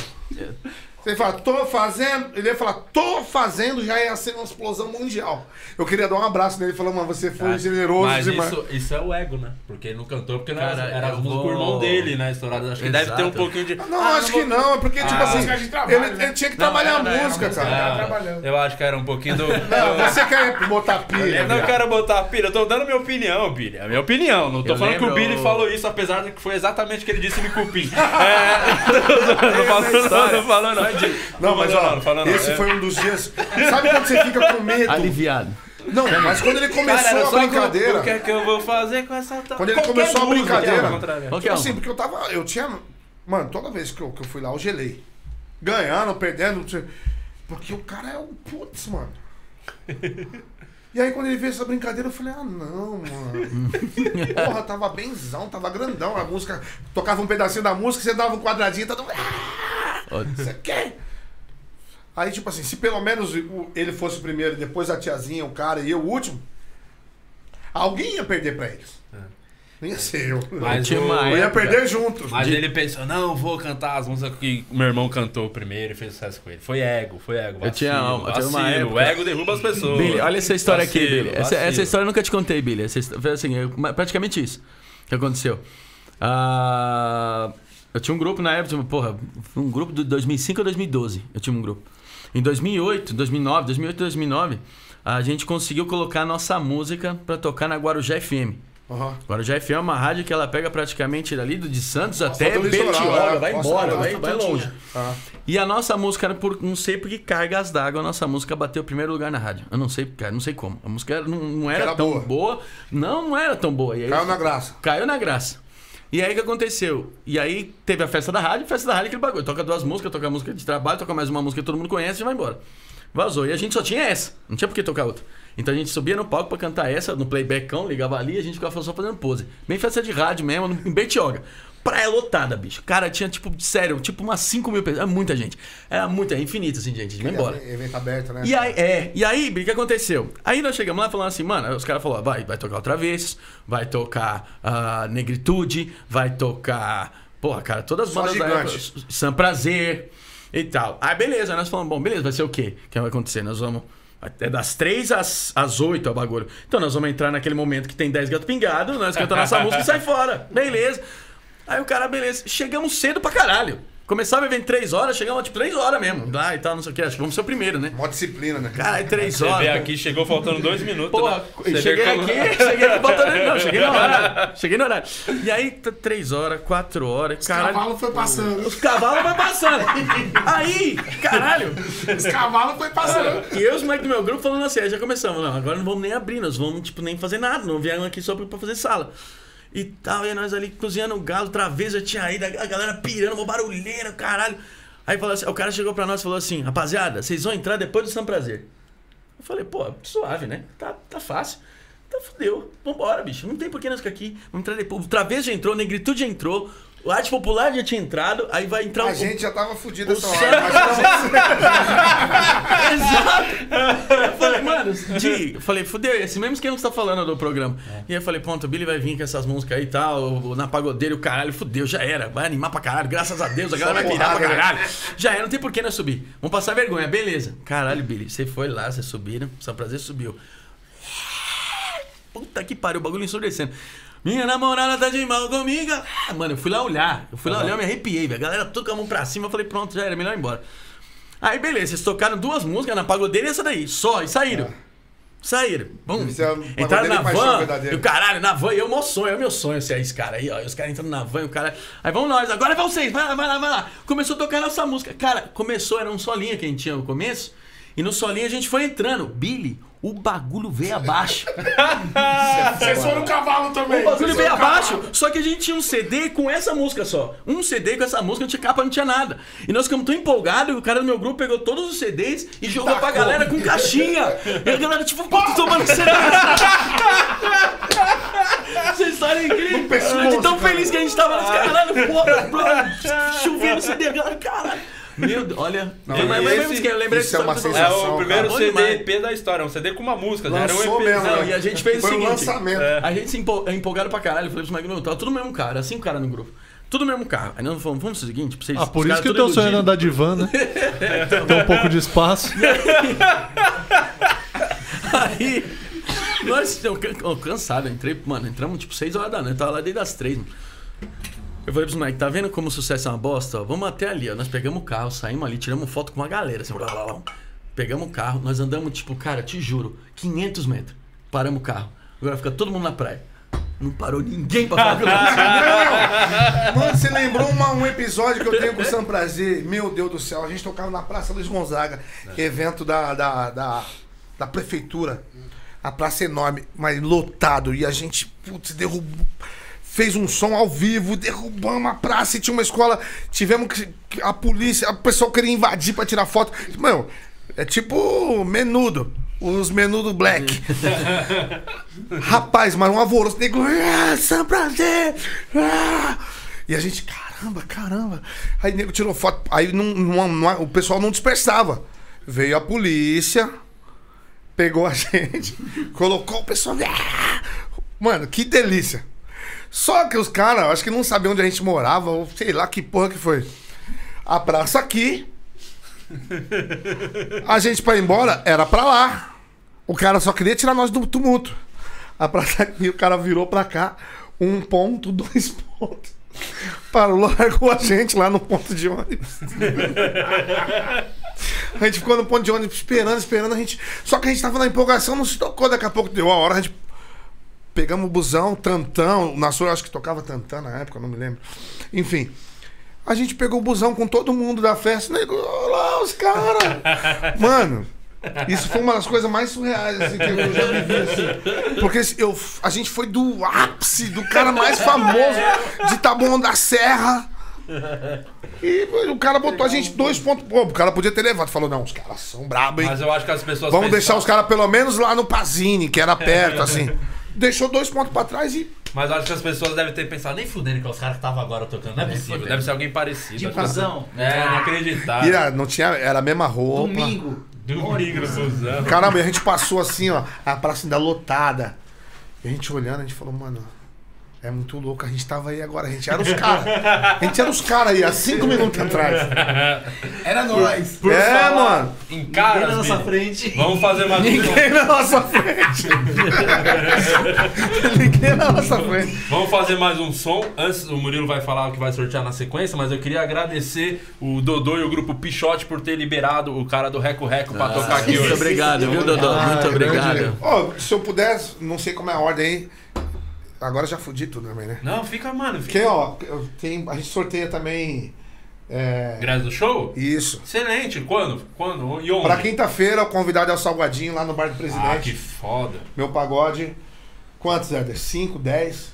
Você fala, tô fazendo. Ele ia falar, tô fazendo, já ia ser uma explosão mundial. Eu queria dar um abraço nele e falar, mano, você foi generoso Mas demais. isso, isso é o ego, né? Porque ele não cantou porque não Cara, era, era as músicas vou- com o irmão dele, né? Estourado. Acho que deve ter um pouquinho de. Não, Ah, acho vou- que não, é porque, tipo Ah, assim, de trabalho, ele, né? ele tinha que Não, trabalhar era- a música, música, cara. Ah. Eu acho que era um pouquinho do. Não, você quer botar pilha. Eu não quero botar pilha, eu tô dando minha opinião, Billy. É a minha opinião. Não tô Eu falando que o lembro- Billy falou isso, apesar de que foi exatamente o que ele disse no cupim. <laughs> É. <laughs> Não falou, não, não falou, não. Não, mas ó, esse foi um dos dias. Sabe quando você fica com medo? Aliviado. Não, mas quando ele começou Cara, a brincadeira. O que é que eu vou fazer com essa tal? Quando ele Qualquer começou a brincadeira. Tipo assim, porque eu tava. Eu tinha. Mano, toda vez que eu, que eu fui lá, eu gelei. Ganhando, perdendo. Porque o cara é o. Putz, mano. <laughs> E aí quando ele fez essa brincadeira, eu falei, ah não, mano. <laughs> Porra, tava benzão, tava grandão. A música. Tocava um pedacinho da música, você dava um quadradinho, todo mundo. "Ah, Ó, Você quer? Aí, tipo assim, se pelo menos ele fosse o primeiro, e depois a tiazinha, o cara e eu o último, alguém ia perder pra eles. Nem ia ser eu. Mas, uma Eu ia perder junto. mas ele pensou, não, vou cantar as músicas que meu irmão cantou primeiro e fez sucesso com ele. Foi ego, foi ego. Eu tinha- vacilo, eu tinha uma vacilo. época- O ego derruba as pessoas. Billy, olha essa história aqui, Vacilo, Billy. Essa, vacilo. essa história eu nunca te contei, Billy. Essa foi assim, eu- ma- praticamente isso que aconteceu. Ah, eu tinha um grupo na época, porra, um grupo de 2005 a 2012. Eu tinha um grupo. Em 2008, 2009, 2008 2009, a gente conseguiu colocar a nossa música pra tocar na Guarujá FM. Aham. Guarujá FM é uma rádio que ela pega praticamente dali do de Santos até do litoral, Bertioga, é. vai Costa embora, vai, vai longe. Ah. E a nossa música era por. Não sei por que cargas d'água, a nossa música bateu o primeiro lugar na rádio. Eu não sei, cara, não sei como. A música não, não era, Era tão boa. boa. Não, não era tão boa. Aí, Caiu na graça. caiu na graça. E aí o que aconteceu? E aí teve a festa da rádio, festa da rádio, aquele bagulho. Toca duas músicas, toca música de trabalho, toca mais uma música que todo mundo conhece e vai embora. Vazou. E a gente só tinha essa. Não tinha por que tocar outra. Então a gente subia no palco pra cantar essa, no playbackão, ligava ali e a gente ficava só fazendo pose. Bem festa de rádio mesmo, em Bertioga. Praia lotada, bicho. Cara, tinha tipo, sério, tipo umas 5 mil pessoas. Era muita gente. Era muita, infinita, assim, gente. A gente vai embora. Evento aberto, né? E aí, é, e aí, o que aconteceu? Aí nós chegamos lá falando assim, mano, os caras falaram, vai, vai tocar outra vez, vai tocar ah, Negritude, vai tocar. Porra, cara, todas as bandas da época, Sam Prazer e tal. Aí beleza, nós falamos, bom, beleza, vai ser o quê? O que vai acontecer? Nós vamos. É das 3 às, às 8 é o bagulho. Então nós vamos entrar naquele momento que tem 10 gato pingado, nós cantamos nossa <laughs> música e sai fora. Beleza. Aí o cara, beleza. Chegamos cedo pra caralho. Começava o evento 3 horas, chegamos tipo 3 horas mesmo. Lá e tal, não sei o que. Acho que vamos ser o primeiro, né? Mó disciplina, né? Cara, aí 3 <laughs> Você horas. vê aqui, chegou faltando dois minutos. Porra, né? Cheguei como- aqui, cheguei aqui faltando. Não, cheguei no <laughs> horário. Cheguei no horário. E aí, t- três horas, quatro horas, Os caralho. cavalos foi passando. Os cavalos vai passando. Aí, caralho. Os cavalos foi passando. E eu e os moleques do meu grupo falando assim, aí já começamos. Não, agora não vamos nem abrir, nós vamos, tipo, nem fazer nada. Não viemos aqui só pra fazer sala. E tal, e nós ali cozinhando o galo, eu tinha ido, a galera pirando, uma barulheira, caralho. Aí falou assim, o cara chegou pra nós e falou assim, rapaziada, vocês vão entrar depois do São Prazer. Eu falei, pô, suave, né? Tá, tá fácil. Então fudeu. Vambora, bicho. Não tem por que nós ficar aqui. Vamos entrar depois. O Travês já entrou, Negritude já entrou, o Arte Popular já tinha entrado, aí vai entrar A o. gente já tava fudido o essa hora. <laughs> Exato! Eu falei, mano, Di, eu falei, fudeu, é esse mesmo esquema que você tá falando do programa. E aí eu falei, pronto, o Billy vai vir com essas músicas aí e tal, o- na pagodeira o caralho, fudeu, já era. Vai animar pra caralho, graças a Deus, a galera vai pirar pra né? caralho. Já era, não tem por que nós subir. Vamos passar vergonha, beleza. Caralho, Billy, você foi lá, vocês subiram, São Prazer subiu. Puta que pariu, o bagulho ensurdecendo. Minha namorada tá de mal comigo. Ah, mano, eu fui lá olhar. Eu fui lá olhar, eu me arrepiei, velho. A galera com a mão pra cima. Eu falei, pronto, já era, melhor ir embora. Aí, beleza, vocês tocaram duas músicas na pagodeira e essa daí, só, e saíram. Saíram. Bum. Isso é Entraram na van. E o caralho, na van, e é o meu sonho, é o meu sonho ser esse cara aí, ó. E os caras entrando na van, o cara. Aí vamos nós, agora é vocês, vai lá, vai lá, vai lá. Começou a tocar nossa música. Cara, começou, era um solinho que a gente tinha no começo. E no solinho a gente foi entrando. Billy, o bagulho veio abaixo. <laughs> Vocês foram cavalo também. O bagulho Vocês veio abaixo, cavalo. só que a gente tinha um CD com essa música só. Um CD com essa música, não tinha capa, não tinha nada. E nós ficamos tão empolgados, o cara do meu grupo pegou todos os CDs e jogou pra galera com caixinha. E a galera, tipo, puta, tomando <laughs> CD. Essa história é incrível. De tão feliz que a gente tava, caralho, porra, bro, chovendo CD, a galera, caralho. Meu Deus, olha. Não, mas, mas, esse- eu lembrei isso é uma dessa É sensação. o primeiro Bom CD. EP da história, um CD com uma música, já era um Lançou EP. mesmo, Não, né? e a gente fez Foi o um seguinte. lançamento. A gente se empo- empolgaram pra caralho. Eu falei pros moleques, meu, tava tudo no mesmo era cinco caras no grupo. Tudo no mesmo carro. Aí nós falamos, vamos fazer o seguinte, pra vocês. Ah, por isso que o teu sonho iludido. andar de van, né? <laughs> Tem um pouco de espaço. Aí, nós, eu, eu cansado, eu entrei, mano, entramos tipo 6 horas da noite, tava lá desde as 3, mano. Eu falei pros moleques, tá vendo como o sucesso é uma bosta? Vamos até ali, ó. Nós pegamos o carro, saímos ali, tiramos foto com uma galera, assim, blá, blá, blá. Pegamos o carro, nós andamos, tipo, cara, te juro, 500 metros. Paramos o carro. Agora fica todo mundo na praia. Não parou ninguém pra falar com <laughs> nós. Mano, você lembrou uma- um episódio que eu tenho com o Sam Prazer? Meu Deus do céu, a gente tocava na Praça Luiz Gonzaga, evento da, da, da, da prefeitura. A praça é enorme, mas lotado. E a gente, putz, derrubou. Fez um som ao vivo, derrubamos a praça e tinha uma escola. Tivemos que. A polícia, o pessoal queria invadir pra tirar foto. Mano, é tipo menudo. Os menudo black. <laughs> Rapaz, mas um alvoroço. Nego, ah, Sam Prazer. ah." E a gente, caramba, caramba. Aí o nego tirou foto. Aí não, não- não- o pessoal não dispersava. Veio a polícia, pegou a <laughs> gente, colocou o pessoal. ah. Mano, que delícia. Só que os caras, acho que não sabiam onde a gente morava, ou sei lá que porra que foi. A praça aqui. <laughs> A gente pra ir embora era pra lá. O cara só queria tirar nós do tumulto. A praça aqui, o cara virou pra cá. Um ponto, <laughs> dois pontos. Parou, largou a gente lá no ponto de ônibus. A gente ficou no ponto de ônibus esperando, esperando. A gente... Só que a gente tava na empolgação, não se tocou. Daqui a pouco deu a hora, a gente pegamos o busão, tantão. Na sua, eu acho que tocava tantã na época, não me lembro. Enfim. A gente pegou o busão com todo mundo da festa. Nego, olha lá os caras. <laughs> Mano, isso foi uma das coisas mais surreais assim, que eu já vivi. Assim. Porque eu, a gente foi do ápice, do cara mais famoso de Taboão da Serra. E o cara botou a gente dois pontos. Pô, o cara podia ter levado. Falou, não, os caras são brabos, hein? Mas eu acho que as pessoas. Vamos deixar os caras pelo menos lá no Pazini, que era perto, assim. Deixou dois pontos pra trás e. Mas acho que as pessoas devem ter pensado, nem fudendo que os caras que estavam agora tocando. Não é possível. Deve ser alguém parecido. De busão. É, não acreditar. e ah, não tinha. Era a mesma roupa. Domingo. Domingo no busão. Caramba, e a gente passou assim, ó, a praça ainda lotada. E a gente olhando, a gente falou, mano, é muito louco. A gente tava aí agora, a gente era os caras. A gente era os caras aí, há cinco minutos atrás. <laughs> Era nós. Por é, falar mano. Em Ninguém caras, na nossa frente. Vamos fazer mais um. Ninguém na nossa frente. <laughs> Ninguém na nossa frente. Vamos fazer mais um som. Antes, o Murilo vai falar o que vai sortear na sequência, mas eu queria agradecer o Dodô e o grupo Pichote por ter liberado o cara do Reco Reco pra tocar aqui Muito hoje. obrigado, viu, Dodô? Ah, Muito obrigado. Ó, se eu pudesse, não sei como é a ordem aí. Agora já fudi tudo também, né? Não, fica, mano. Fica. Porque, ó, tenho, a gente sorteia também. É, Ingresso do show? isso. Excelente. Quando? Quando? E onde? Pra quinta-feira, o convidado é o Salgadinho lá no Bar do Ah, Presidente. que foda. Meu pagode. Quantos, Éder? 5, 10?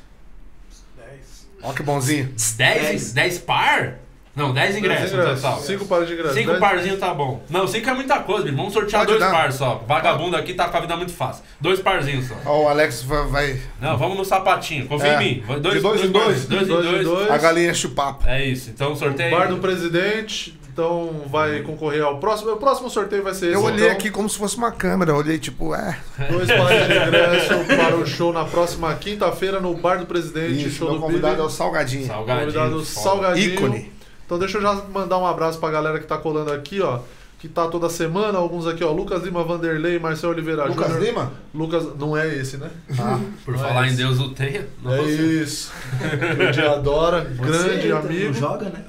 10. Ó que bonzinho. 10? 10 par? Não, 10 ingressos no total. Cinco pares de ingressos. Cinco Dez- parzinhos tá bom. Não, cinco é muita coisa, Billy. Vamos sortear Pode dois dar. pares só. Vagabundo aqui tá com a vida muito fácil. Dois parzinhos só. Ó, o Alex vai. vai- Não, vamos no sapatinho. Confia É. em mim. Vai- De dois em dois. parzinhos. Dois, Dois em em dois. dois. A galinha enche o papo. É isso. Então sorteio. Bar do Presidente. Então vai concorrer ao próximo. O próximo sorteio vai ser esse. Eu olhei então. aqui como se fosse uma câmera. Eu olhei, tipo, é. Dois pares de <laughs> ingresso para o show na próxima quinta-feira no Bar do Presidente. Isso, show meu do convidado é Billy. o Salgadinho. Salgadinho. Convidado. Salgadinho. Ícone. Então deixa eu já mandar um abraço pra galera que tá colando aqui, ó. Que tá toda semana, alguns aqui, ó. Lucas Lima, Vanderlei, Marcel Oliveira Lucas Júnior. Lima? Lucas, não é esse, né? Ah, Por Não é falar em esse. Deus o tenha. não é você. isso. O dia adora, grande Você amigo. Não joga, né?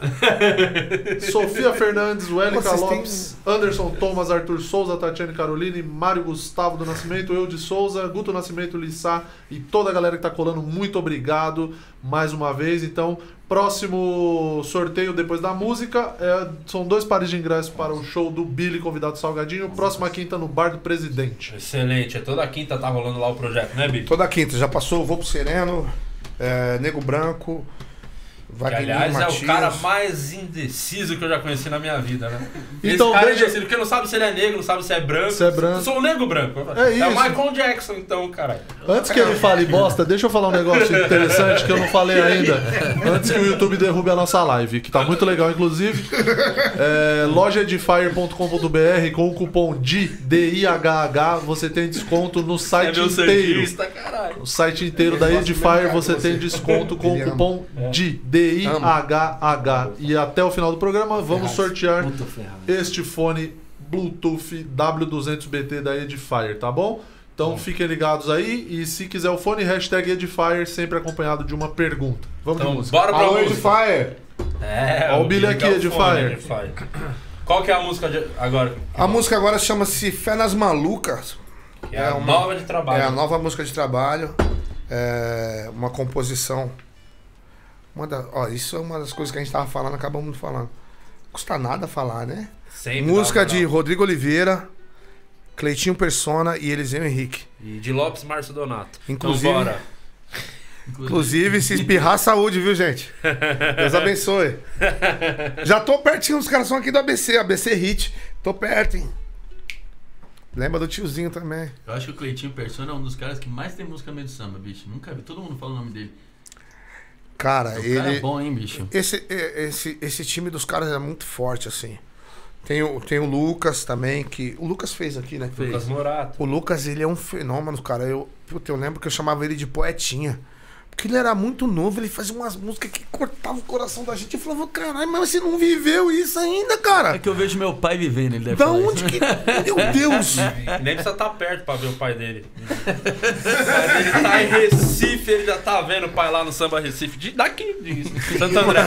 <laughs> Sofia Fernandes, Wélica Vocês têm- Lopes, Anderson Thomas, Arthur Souza, Tatiane Caroline, Mário Gustavo do Nascimento, eu de Souza, Guto Nascimento, Lissá e toda a galera que tá colando, muito obrigado mais uma vez. Então, próximo sorteio depois da música é- são dois pares de ingressos para o show do Billy, convidado Salgadinho, próxima quinta no Bar do Presidente. Excelente. É toda quinta tá rolando lá o projeto, né, Bi? toda quinta. Já passou, vou pro Sereno, é, Nego Branco. Que, aliás, é o Matias. cara mais indeciso que eu já conheci na minha vida, né? <laughs> Então, Esse cara é indeciso, porque não sabe se ele é negro, não sabe se é branco. Se é branco. Eu sou o negro branco. É o isso. Michael Jackson, então, caralho. Antes que ele fale bosta, deixa eu falar um negócio interessante que eu não falei ainda. Antes que o YouTube derrube a nossa live, que tá muito legal, inclusive. É, lojaedifier.com.br com o cupom DIHH você tem desconto no É site meu inteiro. santista, caralho. O site inteiro da do Edifier você tem desconto com o cupom DI, D-I-H-H. E até o final do programa vamos sortear este fone Bluetooth W200BT da Edifier, tá bom? Então fiquem ligados aí e se quiser o fone, hashtag Edifier, sempre acompanhado de uma pergunta. Vamos de Então, música. bora pra Alô, música. Edifier. É, Ó o Billy aqui, é Edifier. Qual que é a música de... agora? A música agora chama-se Fé nas Malucas. Que é, a é uma- nova de trabalho. É a nova música de trabalho. É uma composição. Uma da, ó, isso é uma das coisas que a gente tava falando, acabamos não falando. Custa nada falar, né? Sempre música de. Rodrigo Oliveira, Cleitinho Persona e Eliseu Henrique. E de Lopes Márcio Donato. Inclusive- Então bora. Inclusive, se espirrar, saúde, viu, gente? Deus abençoe. <laughs> Já tô pertinho, os caras são aqui do ABC, ABC Hit. Tô perto, hein? Lembra do tiozinho também. Eu acho que o Cleitinho Persona é um dos caras que mais tem música meio de samba, bicho. Nunca vi. Todo mundo fala o nome dele. Cara, O ele. cara é bom, hein, bicho? Esse, esse, esse time dos caras é muito forte, assim. Tem o, tem o Lucas também, que. O Lucas fez aqui, né? Lucas Morato. O Lucas, ele é um fenômeno, cara. Eu, puta, eu lembro que eu chamava ele de poetinha. Porque ele era muito novo, ele fazia umas músicas que cortavam o coração da gente. Eu falava, caralho, mas você não viveu isso ainda, É cara. que eu vejo meu pai vivendo, ele deve Da falar isso. onde que. Meu Deus! <laughs> Nem precisa estar perto pra ver o pai dele. ele tá em Recife, ele já tá vendo o pai lá no Samba Recife. De, daqui, de Santo André.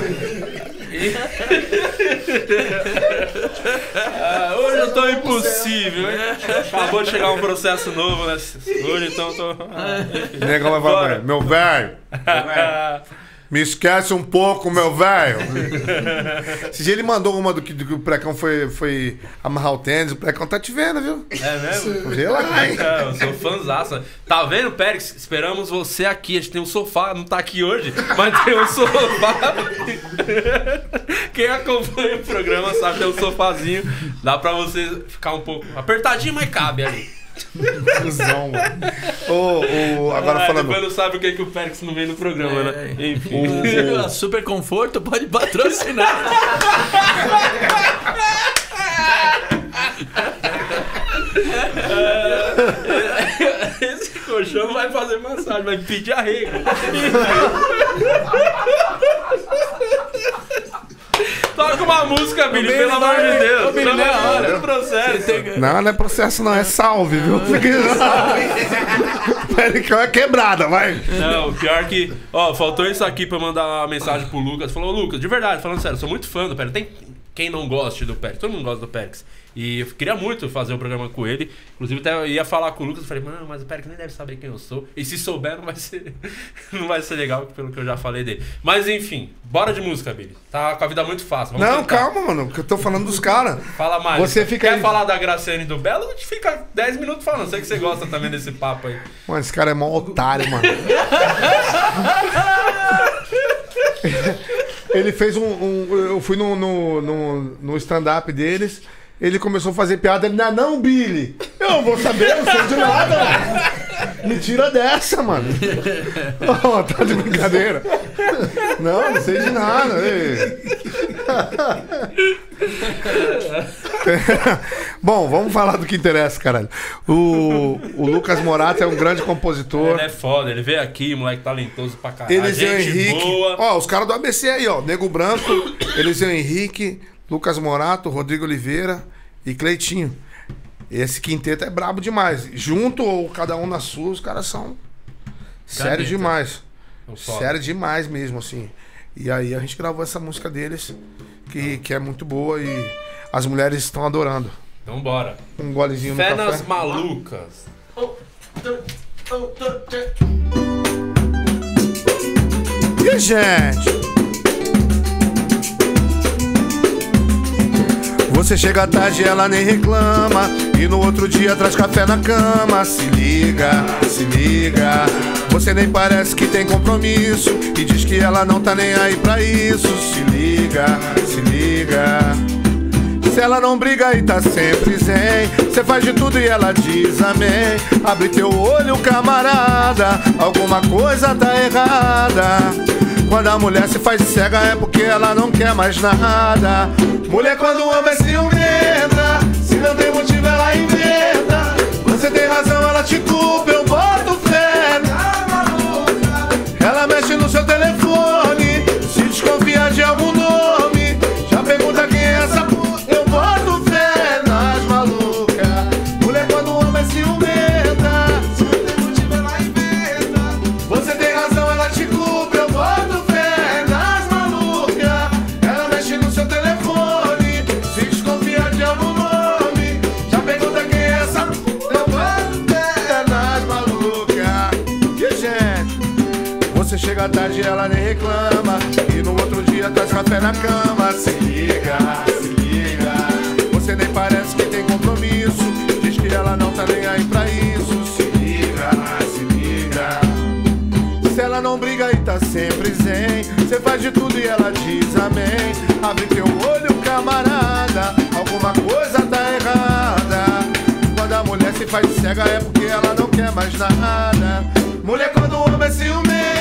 Ah, hoje eu tô impossível, hein? Acabou de chegar um processo novo, né? Hoje então eu tô. Ah, negão vai falar, pra ele, meu velho, <laughs> me esquece um pouco, meu velho. <laughs> Esse dia ele mandou uma do que, do que o Precão foi, foi amarrar o tênis. O Precão tá te vendo, viu? É mesmo? Vê lá, hein? Eu sou fãzaça. Tá vendo, Pérez? Esperamos você aqui. A gente tem um sofá, não tá aqui hoje, mas tem um sofá. Quem acompanha o programa sabe que tem um sofazinho. Dá pra você ficar um pouco apertadinho, mas cabe ali. <laughs> Cusão, mano. Ô, ô, agora Ah, falando. Depois não sabe o que, que o Pérez não vem no programa, né? É. Enfim. Você viu a Super Conforto pode patrocinar. <laughs> Esse colchão vai fazer massagem, vai pedir arrego. <laughs> Toca uma música, Billy, pelo amor de Deus. Ô, Billy, Estamos na hora. no processo. Não, não é processo, não, é salve, viu? Pericão é quebrada, vai. Não, pior que. Ó, faltou isso aqui pra eu mandar uma mensagem pro Lucas. Falou, Lucas, de verdade, falando sério, eu sou muito fã do Pérez. Tem quem não goste do Pérez? Todo mundo gosta do Pérez. E eu queria muito fazer um programa com ele. Inclusive, até eu ia falar com o Lucas. Eu falei, mano, mas o Pérez nem deve saber quem eu sou. E se souber, não vai ser, <laughs> não vai ser legal, pelo que eu já falei dele. Mas enfim, bora de música, Billy. Tá com a vida muito fácil. Vamos Não, tentar. calma, mano, que eu tô falando dos caras. Fala mais. Você fica Quer aí- falar da Graciane e do Belo? A gente fica 10 minutos falando. Sei que você gosta também desse papo aí. Mano, esse cara é mó otário, mano. <laughs> Ele fez um. um- eu fui no, no, no, no stand-up deles. Ele começou a fazer piada. Ele, não, não, Billy. Eu não vou saber, eu não sei de nada. mano. Me tira dessa, mano. <laughs> Oh, tá de brincadeira. Não, não sei de nada. <laughs> Bom, vamos falar do que interessa, caralho. O, o Lucas Morato é um grande compositor. Ele é foda, ele veio aqui, moleque talentoso pra caralho. Eliseu Henrique. boa. Ó, os caras do ABC aí, ó. Nego Branco, Eliseu Henrique, Lucas Morato, Rodrigo Oliveira e Cleitinho. Esse quinteto é brabo demais. Junto ou cada um na sua, os caras são sério Caneta. demais. Foda. Sério demais mesmo, assim. E aí a gente gravou essa música deles, que, que é muito boa e as mulheres estão adorando. Então bora. Um golezinho no Fé café. nas malucas. E aí, gente? Você chega tarde e ela nem reclama. E no outro dia traz café na cama. Se liga, se liga. Você nem parece que tem compromisso. E diz que ela não tá nem aí pra isso. Se liga, se liga. Se ela não briga e tá sempre zen, cê faz de tudo e ela diz amém. Abre teu olho, camarada, alguma coisa tá errada. Quando a mulher se faz cega é porque ela não quer mais nada. Mulher quando ama é ciumenta, se não tem motivo ela inventa. Você tem razão, ela te culpa, eu boto Tarde ela nem reclama. E no outro dia traz café na cama. Se liga, se liga. Você nem parece que tem compromisso. Diz que ela não tá nem aí pra isso. Se liga, se liga. Se ela não briga e tá sempre zen, você faz de tudo e ela diz amém. Abre teu olho, camarada, alguma coisa tá errada. Quando a mulher se faz cega é porque ela não quer mais nada. Mulher quando ama é ciumenta,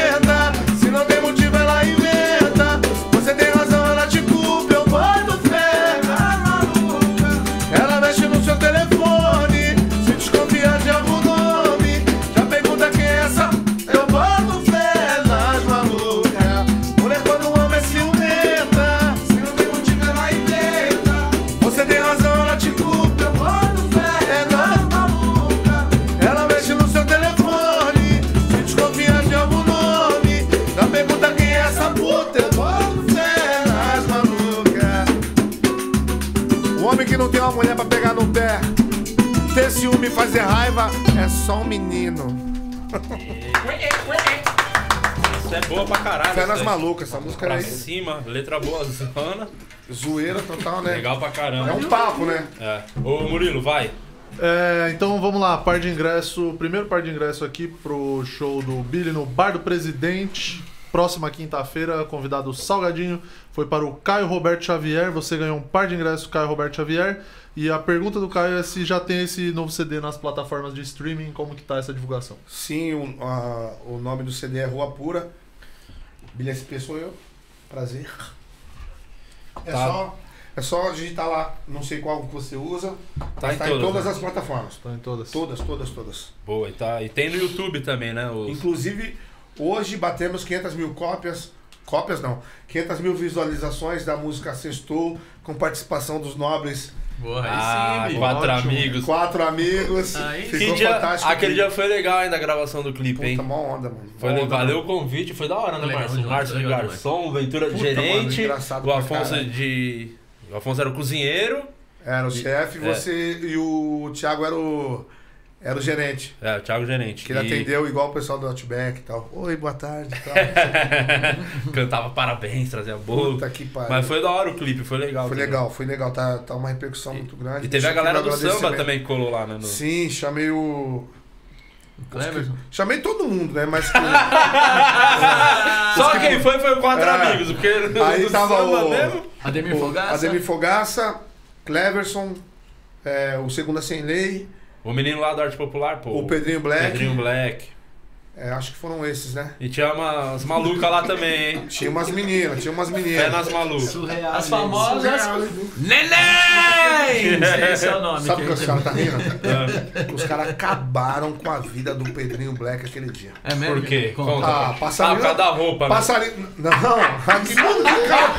só um menino. Isso é boa pra caralho. Fé isso nas aí. malucas, essa música Pra é cima, letra boa, zona. zoeira total, né? Legal pra É caramba. um papo, né? É. Ô Murilo, vai. É, então vamos lá, par de ingresso. Primeiro par de ingresso aqui pro show do Billy no Bar do Presidente. Próxima quinta-feira, convidado Salgadinho foi para o Caio Roberto Xavier. Você ganhou um par de ingressos Caio Roberto Xavier. E a pergunta do Caio é se já tem esse novo CD nas plataformas de streaming, como que tá essa divulgação? Sim, o, a- o nome do CD é Rua Pura. Billy SP sou eu. Prazer. É, Tá. só, é só digitar lá, não sei qual que você usa. Tá em tá em todas, todas né? as plataformas. Tá em todas? Todas, todas, todas. Boa, e, tá, e tem no YouTube também, né? Os... Inclusive, hoje batemos 500 mil cópias. Cópias não. 500 mil visualizações da música Sextou, com participação dos nobres. Porra, Ah, aí sim, bicho. quatro Ótimo. amigos. Quatro amigos. Aí Que Ficou dia- fantástico. aquele dia foi legal ainda a gravação do clipe, hein? Puta, mó onda, mano. Foi, onda, valeu o mano. convite, foi da hora, né, Márcio? Márcio de garçom, Ventura de Puta, mano, gerente, engraçado o Afonso de... O Afonso era o cozinheiro, Era o chefe, É. você e o Thiago era o, era o gerente. é, o Thiago Gerente. Que ele E atendeu igual o pessoal do Outback e tal. Oi, boa tarde e tal. <laughs> Cantava parabéns, trazia bolo. Puta que pariu. Mas foi da hora o clipe, foi legal. Foi legal, foi legal. Tá, tá uma repercussão muito grande. E teve a Deixa aqui galera do samba também que colou lá, né? no- Sim, chamei o. Cleverson. Chamei todo mundo, né? Mas. <laughs> Só quem foi foi quatro É. amigos, porque Aí <laughs> tava samba o- mesmo... Ademir Fogaça. Ademir Fogaça, Cleverson, é, o Segunda Sem Lei, O menino lá da Arte Popular, pô. o Pedrinho Black. Pedrinho Black. É, acho que foram esses, né? E tinha umas malucas lá também, hein? Tinha umas meninas, tinha umas meninas. nas malucas. Surreal. As famosas. Surreal? Neném! Esse é o nome. Sabe o que que os caras tá rindo? Os caras acabaram com a vida do Pedrinho Black aquele dia. É mesmo? Por quê? Conta. Ah, Ah, passarinho- por causa da roupa, né? Passarinho. Não, aqui mundo de cara.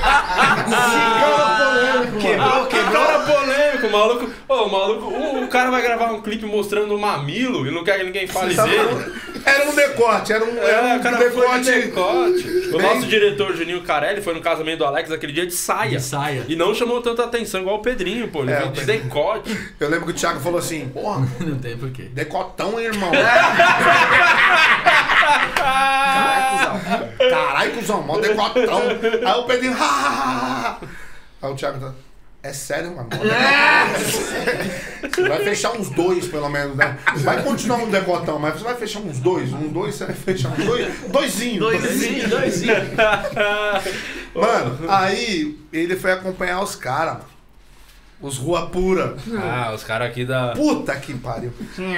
Quebrou, quebrou. Cara polêmico, maluco. Ô, o maluco, o, o cara vai gravar um clipe mostrando o mamilo e não quer que ninguém fale dele. Era um decote, era um, É, era o um cara foi de decote. decote. <laughs> O Bem- nosso diretor Juninho Carelli foi no casamento do Alex aquele dia de saia. De saia. E não chamou tanta atenção igual o Pedrinho, pô. Ele É, de decote. Eu lembro que o Thiago falou assim: Porra, <laughs> Não tem porquê. decotão, hein, irmão. <laughs> Caralho, cuzão. Caralho, cuzão, mó decotão. Aí o Pedrinho. "Ha, ha, ha, ha." Aí o Thiago tá. É sério, mano. <laughs> Mó decotão." Vai fechar uns dois, pelo menos, né? Vai continuar um decotão, mas você vai fechar uns dois. Um dois, você vai fechar uns dois. Doisinho. Doisinho, doisinho. <laughs> Mano, aí ele foi acompanhar os caras, mano. Os Rua Pura. Ah, os caras aqui da. Puta que pariu.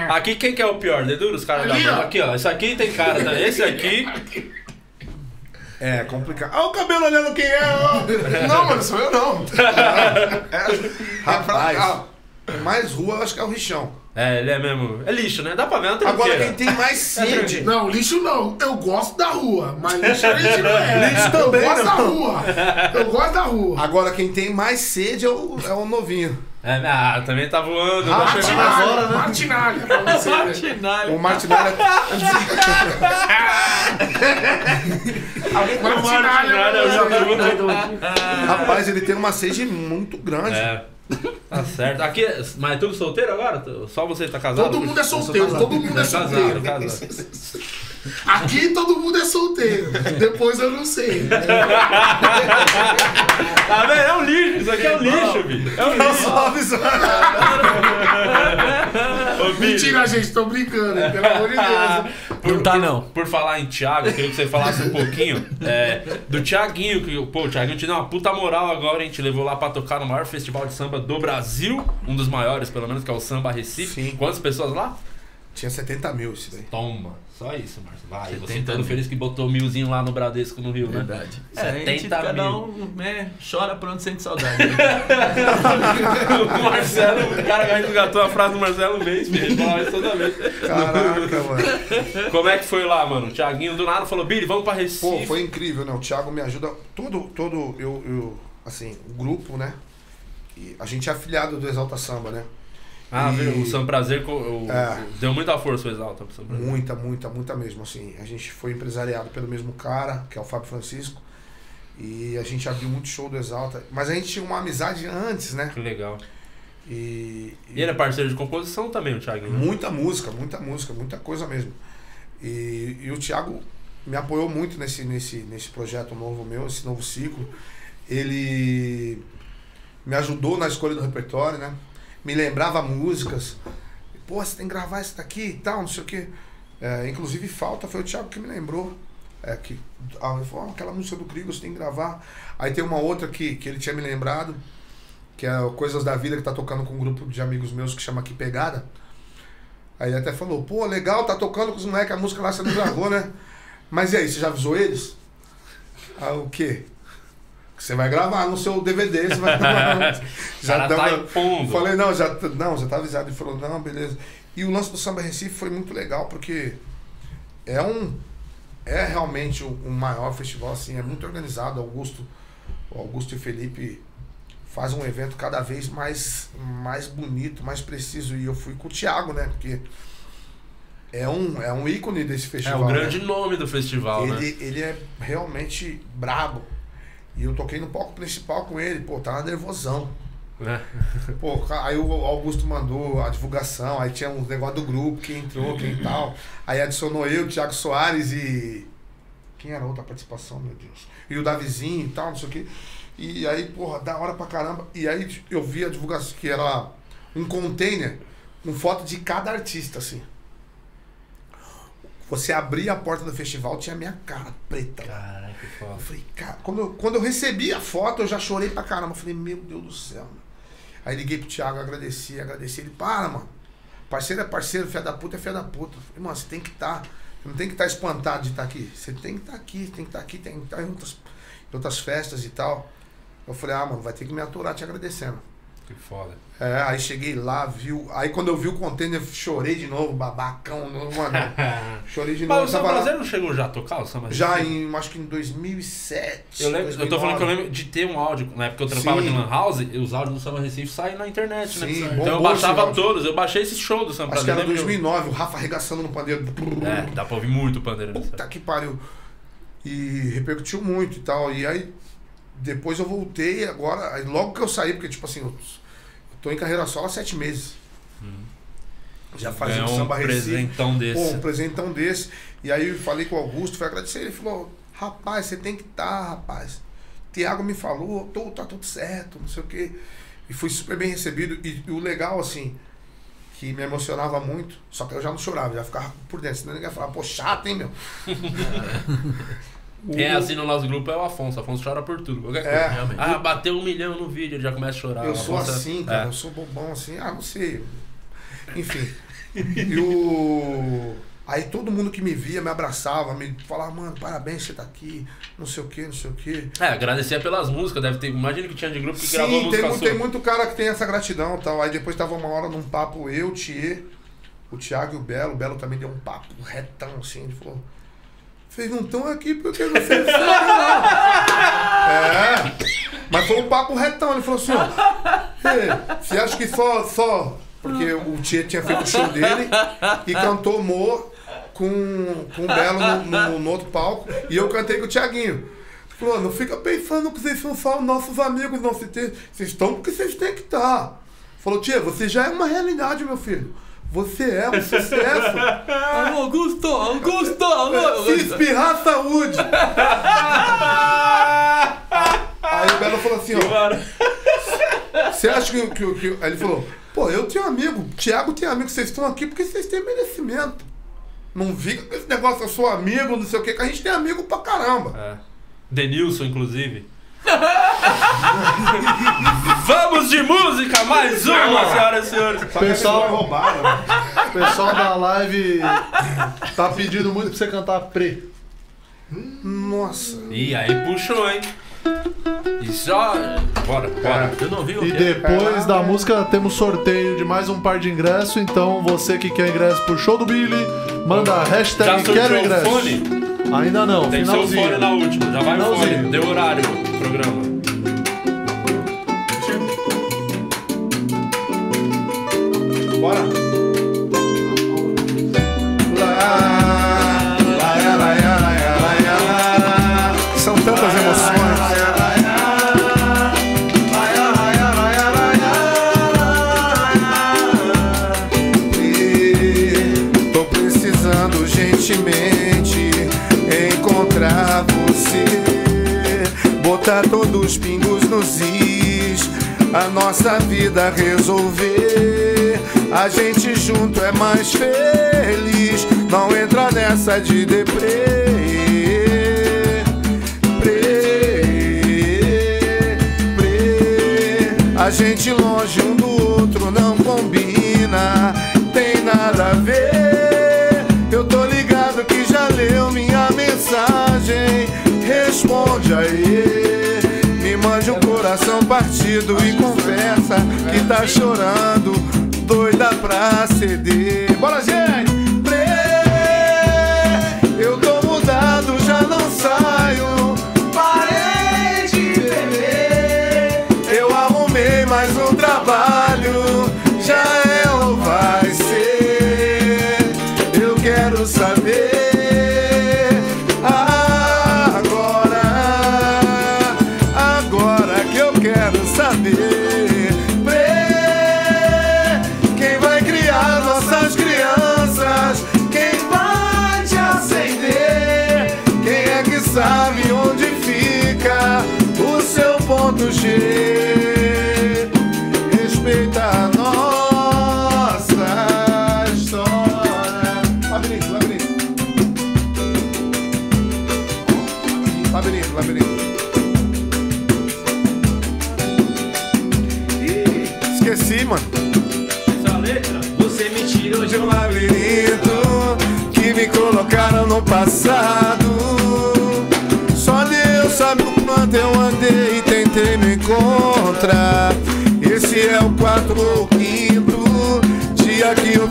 Aqui quem que é o pior? Deduro, os caras da. Aqui, ó. Esse aqui tem cara. Tá? Esse aqui. É complicado. Olha o cabelo olhando quem é, ó. Não, mano, sou eu não. Rapaz, mais rua eu acho que é o Richão. É, ele é mesmo. É lixo, né? Dá pra ver, não tem Agora quem tem mais sede. Não, lixo não. Eu gosto da rua, mas lixo a gente não é. Lixo também Eu gosto não. da rua. Eu gosto da rua. Agora quem tem mais sede é o, é o novinho. É, ah, também tá voando. Ah, tá chegando agora, né? Martinalha você. né? Martinalha. O Martinalha. <laughs> Martinalha Martinalha, vi. <laughs> Rapaz, ele tem uma sede muito grande. É. <laughs> Tá certo. Aqui, mas é tudo solteiro agora? Só você tá casado? Todo mundo é solteiro, todo mundo é Casado, solteiro. casado. Aqui todo mundo é solteiro. Depois eu não sei. Tá vendo? É um lixo. Isso aqui é um lixo, bicho. É um lixo. <laughs> Mentira, gente, tô brincando, hein, pelo amor de Deus. <laughs> Não tá, não. Por falar em Thiago, eu queria que você falasse um pouquinho é, do Thiaguinho. Que, pô, o Thiaguinho te deu uma puta moral agora, a gente levou lá pra tocar no maior festival de samba do Brasil. Um dos maiores, pelo menos, que é o Samba Recife. Sim. Quantas pessoas lá? Tinha 70 mil isso daí. Toma. Só isso, Márcio. Vai, você 70 todo mil. feliz que botou milzinho lá no Bradesco no Rio, né? Verdade. É, a gente 70 cada mil. um né, chora por onde sente saudade. né? <laughs> o Marcelo, o cara que resgatou a frase do Marcelo Mês, isso toda vez. Caraca, mano. Como é que foi lá, mano? O Thiaguinho do nada falou, Billy, vamos pra Recife. Pô, foi incrível, né? O Thiago me ajuda. Todo, todo, eu, eu, assim, o grupo, né? E a gente é afiliado do Exalta Samba, né? Ah, E- viu? O Sam Prazer o- É. deu muita força o Exalta pro Prazer. Muita, muita, muita mesmo, assim. A gente foi empresariado pelo mesmo cara, que é o Fábio Francisco. E a gente abriu muito show do Exalta. Mas a gente tinha uma amizade antes, né? Que legal. E, E ele é parceiro de composição também, o Thiago. Né? Muita música, muita música, muita coisa mesmo. E, e o Thiago me apoiou muito nesse, nesse, nesse projeto novo meu, esse novo ciclo. Ele me ajudou na escolha do repertório, né? Me lembrava músicas. Pô, você tem que gravar isso daqui e tal, não sei o quê. É, inclusive, Falta foi o Thiago que me lembrou. É, que, ah, falou, ah, aquela música do Krigo você tem que gravar. Aí tem uma outra que, que ele tinha me lembrado, que é Coisas da Vida, que tá tocando com um grupo de amigos meus que chama Aqui Pegada. Aí ele até falou, pô, legal, tá tocando com os moleques, a música lá você não gravou, né? Mas e aí, você já avisou eles? Ah, o quê? Você vai gravar no seu DVD, você vai gravar. <laughs> Tá tava- impondo. Falei, não, já, não, já tá avisado. Ele falou, não, beleza. E o lance do Samba Recife foi muito legal, porque é um. É realmente o, o maior festival, assim, é muito organizado. Augusto, o Augusto e Felipe faz um evento cada vez mais, mais bonito, mais preciso. E eu fui com o Thiago, né? Porque é um, é um ícone desse É festival. o né? grande nome do festival, né? Ele, ele é realmente brabo. E eu toquei no palco principal com ele, pô, tava nervosão. né? <laughs> Pô, aí o Augusto mandou a divulgação, aí tinha um negócio do grupo, quem entrou, quem tal. Aí adicionou eu, o Thiago Soares e. Quem era a outra participação, meu Deus? E o Davizinho e tal, não sei o quê. E aí, porra, da hora pra caramba. E aí eu vi a divulgação que era um container com foto de cada artista, assim. Você abria a porta do festival, tinha minha cara preta. Caralho, que foda. Eu falei, cara, quando eu, quando eu recebi a foto, eu já chorei pra caramba. Eu falei, meu Deus do céu, mano. Aí liguei pro Thiago, agradeci, agradeci. Ele, para, mano. Parceiro é parceiro, filha da puta é filha da puta. Eu falei, mano, você tem que estar. Você não tem que estar espantado de estar aqui. Você tem que estar aqui, tem que estar aqui, tem que estar em outras, em outras festas e tal. Eu falei, ah, mano, vai ter que me aturar te agradecendo. Que foda. É, aí cheguei lá, viu. Aí quando eu vi o container, eu chorei de novo, babacão, mano. <laughs> Chorei de novo. Mas o Samba Brasileiro não chegou já a tocar o Samba já Recife? em, acho que em 2007. Eu, lembro, eu tô falando que eu 2009. lembro de ter um áudio. Na época que eu trampava Sim. de Lan House, e os áudios do Samba Recife saem na internet, né? Sim, então eu bombou esse baixava todos. Eu baixei esse show do Samba Acho que era Brasileiro. lembro 2009, o Rafa arregaçando no pandeiro. eu- É, dá pra ouvir muito o pandeiro nessa. Puta que pariu. E repercutiu muito e tal. E aí, depois eu voltei agora, logo que eu saí, porque tipo assim, eu tô em carreira solo há sete meses. Já fazia Ganhou um um samba Recife. presentão desse. Pô, um presentão desse. E aí eu falei com o Augusto, fui agradecer. Ele falou, rapaz, você tem que estar, rapaz. Tiago me falou, tô, tá tudo certo, não sei o quê. E fui super bem recebido. E, e o legal, assim, que me emocionava muito, só que eu já não chorava, já ficava por dentro. Senão ninguém ia falar, pô, chato, hein, meu? <laughs> Quem assina o nosso grupo é o Afonso. Afonso chora por tudo. Qualquer coisa. É, realmente. Ah, bateu um milhão no vídeo, ele já começa a chorar. Eu sou Afonso é- assim, cara. é. Eu sou bobão assim. Ah, não sei. Enfim. E o. Aí todo mundo que me via me abraçava, me falava, mano, parabéns, você tá aqui, não sei o que, não sei o que. É, agradecer pelas músicas, deve ter. Imagina que tinha de grupo que gravou Sim, música tem, mu- sua. tem muito cara que tem essa gratidão e tal. Aí depois tava uma hora num papo, eu, o Thier, o Thiago e o Belo. O Belo também deu um papo retão assim. Ele falou: Vocês não estão aqui porque não <laughs> não. É. Mas foi um papo retão. Ele falou assim: ó, "Ei, Você acha que só. só porque o Thier tinha feito o show dele e cantou Mo com, com o Belo no, no- no outro palco. E eu cantei com o Thiaguinho. Falou, não fica pensando que vocês são só nossos amigos, não. Vocês estão porque vocês têm que estar. Falou, tia, você já é uma realidade, meu filho. Você é um sucesso. <laughs> Augusto, Augusto, Augusto. Se espirrar, saúde. <laughs> Aí o Belo falou assim, ó. Você acha que, que, que- Aí ele falou, pô, eu tenho amigo, Thiago tem amigo, vocês estão aqui porque vocês têm merecimento. Não fica com esse negócio, eu sou amigo, não sei o quê, que a gente tem amigo pra caramba. É. Denilson, inclusive. Vamos de música, mais uma, senhoras e senhores. Pessoal- pessoa roubada, né? O pessoal da live tá pedindo muito pra você cantar pre. Nossa. Ih, aí puxou, hein? E só. Bora, bora. Eu não vi o E que é. depois da música temos sorteio de mais um par de ingressos. Então você que quer ingresso pro show do Billy, manda a Já hashtag quero sorteou o ingresso. fone? Ainda não, Tem que ser o finalzinho. fone na última. Já vai o fone. Finalzinho. Deu horário o programa. Bora. Botar todos os pingos nos is, a nossa vida resolver. A gente junto é mais feliz, não entra nessa de deprê. Prê, prê. A gente longe um do outro não combina, tem nada a ver. Eu tô ligado que já leu minha mensagem, responde mande um coração partido e conversa que tá chorando, doida pra ceder. Bora, gente! Prê, Eu tô mudado, já não saio. Parei de beber. Eu arrumei mais um trabalho. Já é de um labirinto que me colocaram no passado. Só Deus sabe o quanto eu andei e tentei me encontrar. Esse é o quatro ou quinto dia que eu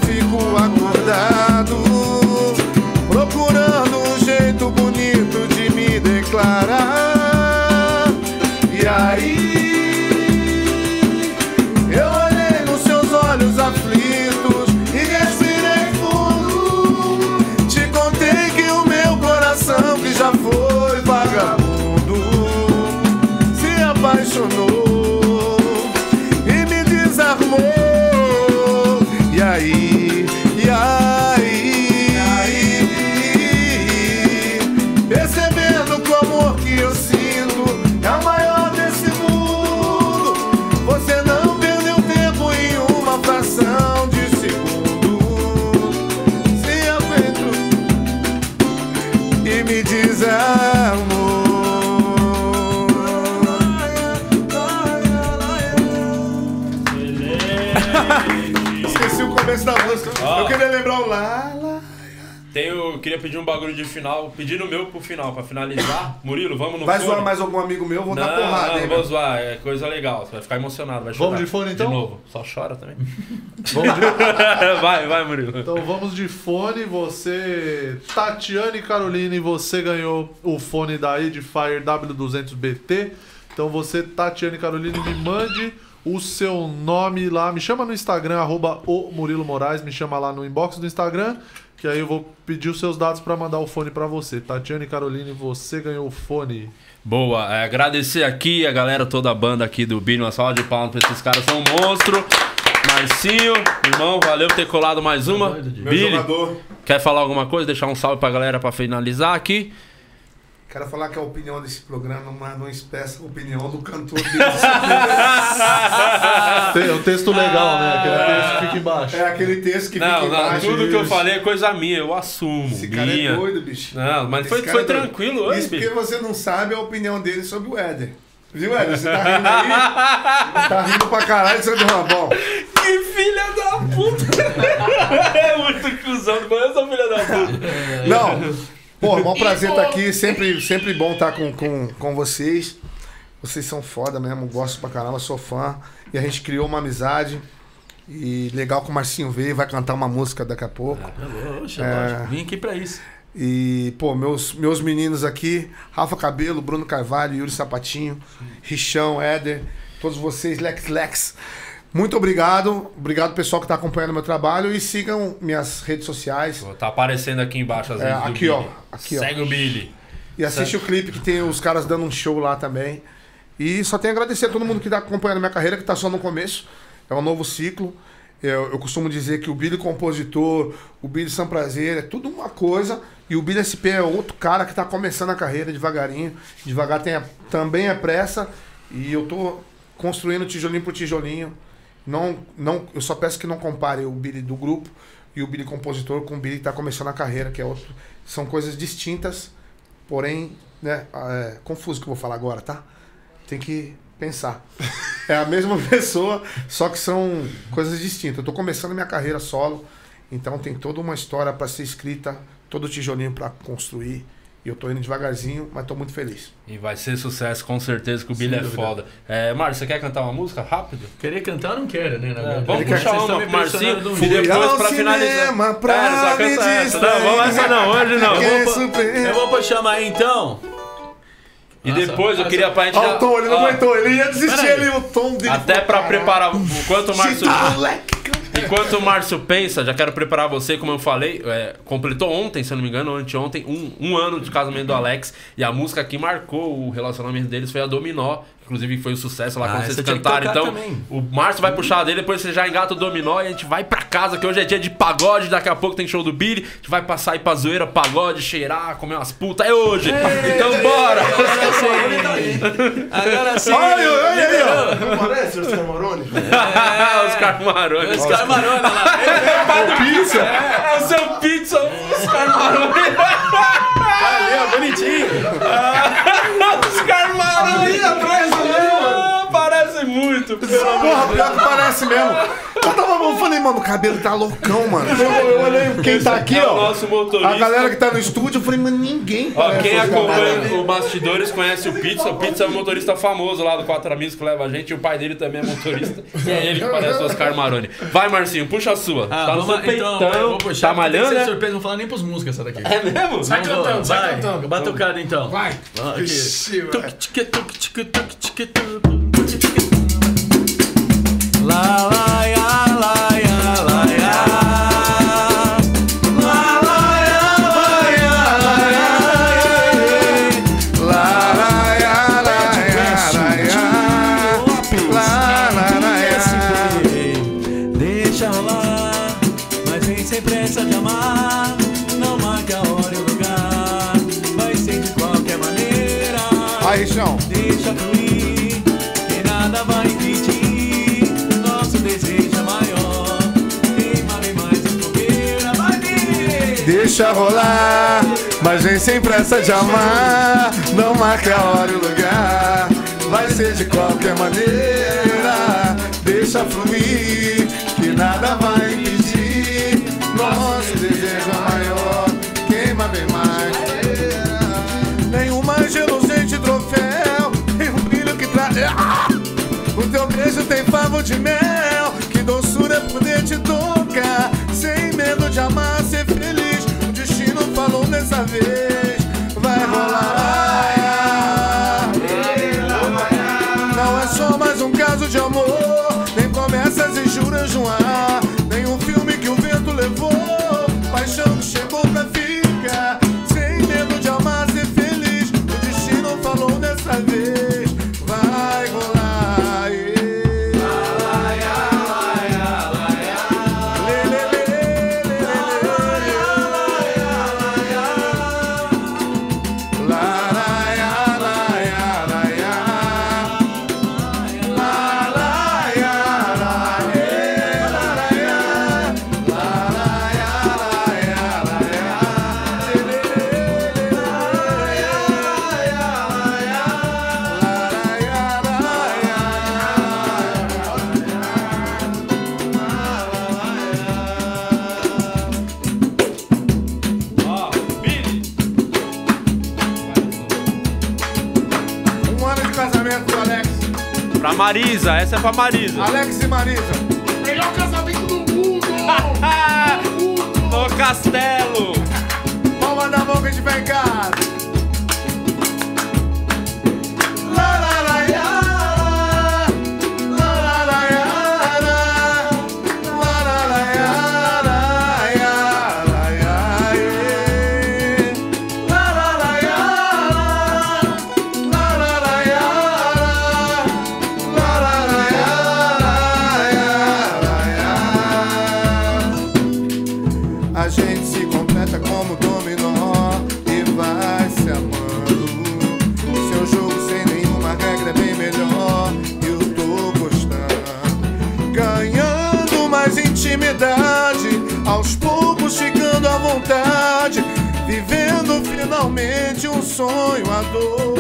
apaixonou começo da música. Ó. Eu queria lembrar o lá, lá. Tenho, queria pedir um bagulho de final, pedindo o meu pro final, pra finalizar. <coughs> Murilo, vamos no Vai fone? zoar mais algum amigo meu, vou não, dar porrada, não, hein, não vou meu? zoar, é coisa legal, você vai ficar emocionado, vai chorar. Vamos de fone, então? De novo, só chora também. <laughs> Vamos de... <laughs> vai, vai, Murilo. Então vamos de fone. Você, Tatiane Caroline, você ganhou o fone da Edifier W200BT. Então você, Tatiane Caroline, me mande o seu nome lá. Me chama no Instagram, arroba o Murilo Moraes. Me chama lá no inbox do Instagram. Que aí eu vou pedir os seus dados pra mandar o fone pra você. Tatiane Caroline, você ganhou o fone. Boa, é, agradecer aqui a galera, toda a banda aqui do Billy, uma salva de palmas pra esses caras, são um monstro. Marcinho, irmão, valeu por ter colado mais uma. Meu Billy, jogador. quer falar alguma coisa? Deixar um salve pra galera pra finalizar aqui. Quero falar que a opinião desse programa não, não expressa a opinião do cantor dele. <laughs> Tem um texto legal, né? Aquele texto que fica embaixo. é aquele texto que Não, fica não, embaixo. tudo que eu falei é coisa minha, eu assumo. Esse cara minha. é doido, bicho. Não, mas Esse foi, cara foi é tranquilo hoje, Isso porque você não sabe a opinião dele sobre o Éder. Viu, Éder? Você tá rindo aí? <laughs> tá rindo pra caralho, você não bom. Que filha da puta! <laughs> é muito cuzão, não conheço essa filha da puta. Não. Pô, é um prazer estar aqui. Sempre, sempre bom estar com, com, com vocês. Vocês são foda mesmo. Gosto pra caramba, sou fã. E a gente criou uma amizade. E legal que o Marcinho veio, vai cantar uma música daqui a pouco. Oxe, lógico. Vim aqui pra isso. E, pô, meus, meus meninos aqui, Rafa Cabelo, Bruno Carvalho, Yuri Sapatinho, Richão, Éder, todos vocês, Lex Lex. Muito obrigado. Obrigado, pessoal que está acompanhando meu trabalho. E sigam minhas redes sociais. Tá aparecendo aqui embaixo às É, do aqui, ó. Aqui, ó. Segue o Billy. E assiste o clipe que tem os caras dando um show lá também. E só tenho a agradecer a todo mundo que está acompanhando minha carreira, que está só no começo. É um novo ciclo. Eu, eu costumo dizer que o Billy compositor, o Billy São Prazer, é tudo uma coisa. E o Billy SP é outro cara que tá começando a carreira devagarinho. Devagar tem a- também é pressa. E eu tô construindo tijolinho por tijolinho. Não, não, eu só peço que não compare o Billy do grupo e o Billy compositor com o Billy que tá começando a carreira, que é outro. São coisas distintas, porém, né, é, confuso que eu vou falar agora, tá? Tem que pensar. É a mesma <laughs> pessoa, só que são coisas distintas. Eu tô começando minha carreira solo, então tem toda uma história para ser escrita, todo tijolinho para construir. E eu tô indo devagarzinho, mas tô muito feliz. E vai ser sucesso, com certeza, que o Billy é dúvida. foda. É, Márcio, você quer cantar uma música rápido? Querer cantar eu não quero, né? verdade. vamos Vocês puxar uma pro Marcinho um e depois pra finalizar. pra É, só canta essa. Não, vamos essa não, hoje não. Eu vou- Eu vou pra chamar aí então. E Nossa, depois eu queria pra gente. Ó, já- o tom, ele não aguentou, ele ia desistir ali, o tom dele. Até pra "Caralho, preparar. Enquanto o Márcio. Enquanto o Márcio pensa, já quero preparar você, como eu falei, é, completou ontem, se eu não me engano, anteontem, um, um ano de casamento do Alex. E a música que marcou o relacionamento deles foi a Dominó. Inclusive foi um sucesso lá Ah, quando vocês cantaram. Então, também. o Márcio vai puxar dele, depois você já engata o Dominó e a gente vai pra casa, que hoje é dia de pagode, daqui a pouco tem show do Billy. A gente vai passar aí pra zoeira, pagode, cheirar, comer umas putas. É hoje! Então bora! Agora sim. Agora sim. Olha, olha aí, ó. Não parece, Oscar Moroni? Os Carmarões. Os camarões lá. Pizza. É o seu pizza, os Carmarões. Valeu, bonitinho. Os Carmarões atrás muito, pelo amor Porra, pior que parece mesmo. Eu tava eu falei, mano, o cabelo tá loucão, mano. Eu, eu olhei quem tá aqui, é o ó. nosso motorista. A galera que tá no estúdio, eu falei, mano, ninguém Ó, parece quem os acompanha caras. o Bastidores conhece o Pizza. O Pizza é um motorista famoso lá do Quatro Amigos que leva a gente. E o pai dele também é motorista. <laughs> E é ele que parece o Oscar Maroni. Vai, Marcinho, puxa a sua. Ah, tá no vamos seu então, peitão. eu vou puxar. Tá malhando, que né? ser surpresa, não vou falar nem pros músicos essa daqui. É mesmo? Vamos, cantando, vai. cantando. Batucada então. Vai. Ixi, vai. tic, tic. Lá, lá, lá, Deixa rolar, mas vem sem pressa de amar. Não marque a hora e o lugar, vai ser de qualquer maneira. Deixa fluir, que nada vai impedir. Nosso desejo é maior, queima bem mais. Nenhum mais reluzente troféu, tem um brilho que traz. Ah! O teu beijo tem favo de mel, dessa vez, vai rolar. Não é só mais um caso de amor, nem promessas e juras no ar. Marisa, essa é pra Marisa. Alex e Marisa. Melhor casamento do mundo! <laughs> Do mundo! no castelo. Palma da mão que a gente vai em casa. Sonho a dois.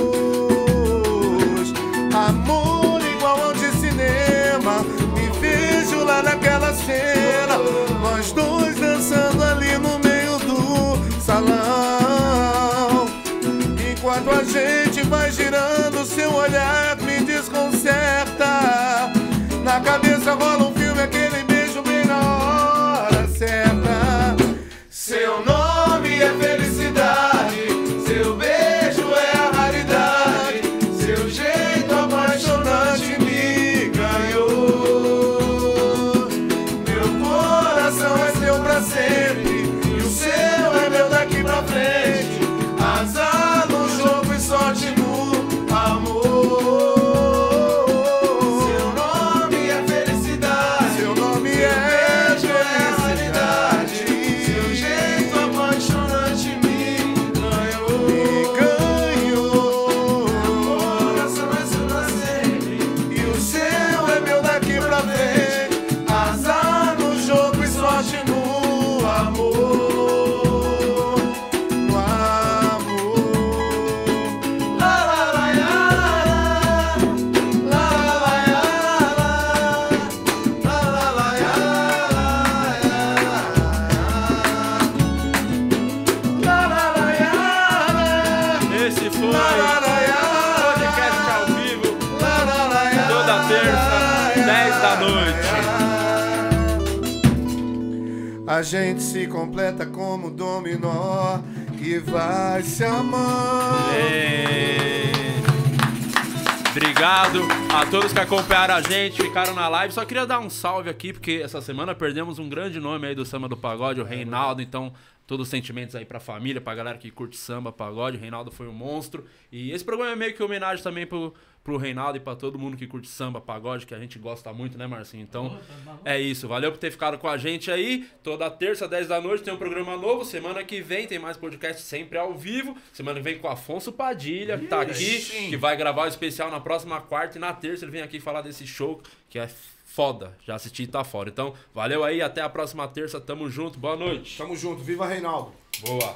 Vai se amando. É. Obrigado todos que acompanharam a gente, ficaram na live. Só queria dar um salve aqui, porque essa semana perdemos um grande nome aí do samba do pagode, o Reinaldo. Então, todos os sentimentos aí pra família, pra galera que curte samba, pagode. O Reinaldo foi um monstro. E esse programa é meio que homenagem também pro, pro Reinaldo e pra todo mundo que curte samba, pagode, que a gente gosta muito, né, Marcinho? Então, é isso. Valeu por ter ficado com a gente aí. Toda terça, 10 da noite, tem um programa novo. Semana que vem tem mais podcast sempre ao vivo. Semana que vem com o Afonso Padilha, que tá aqui, que vai gravar o especial na próxima quarta. E na terça ele vem aqui falar desse show que é foda. Já assisti e tá fora. Então, valeu aí. Até a próxima terça. Tamo junto. Boa noite. Tamo junto, viva Reinaldo. Boa.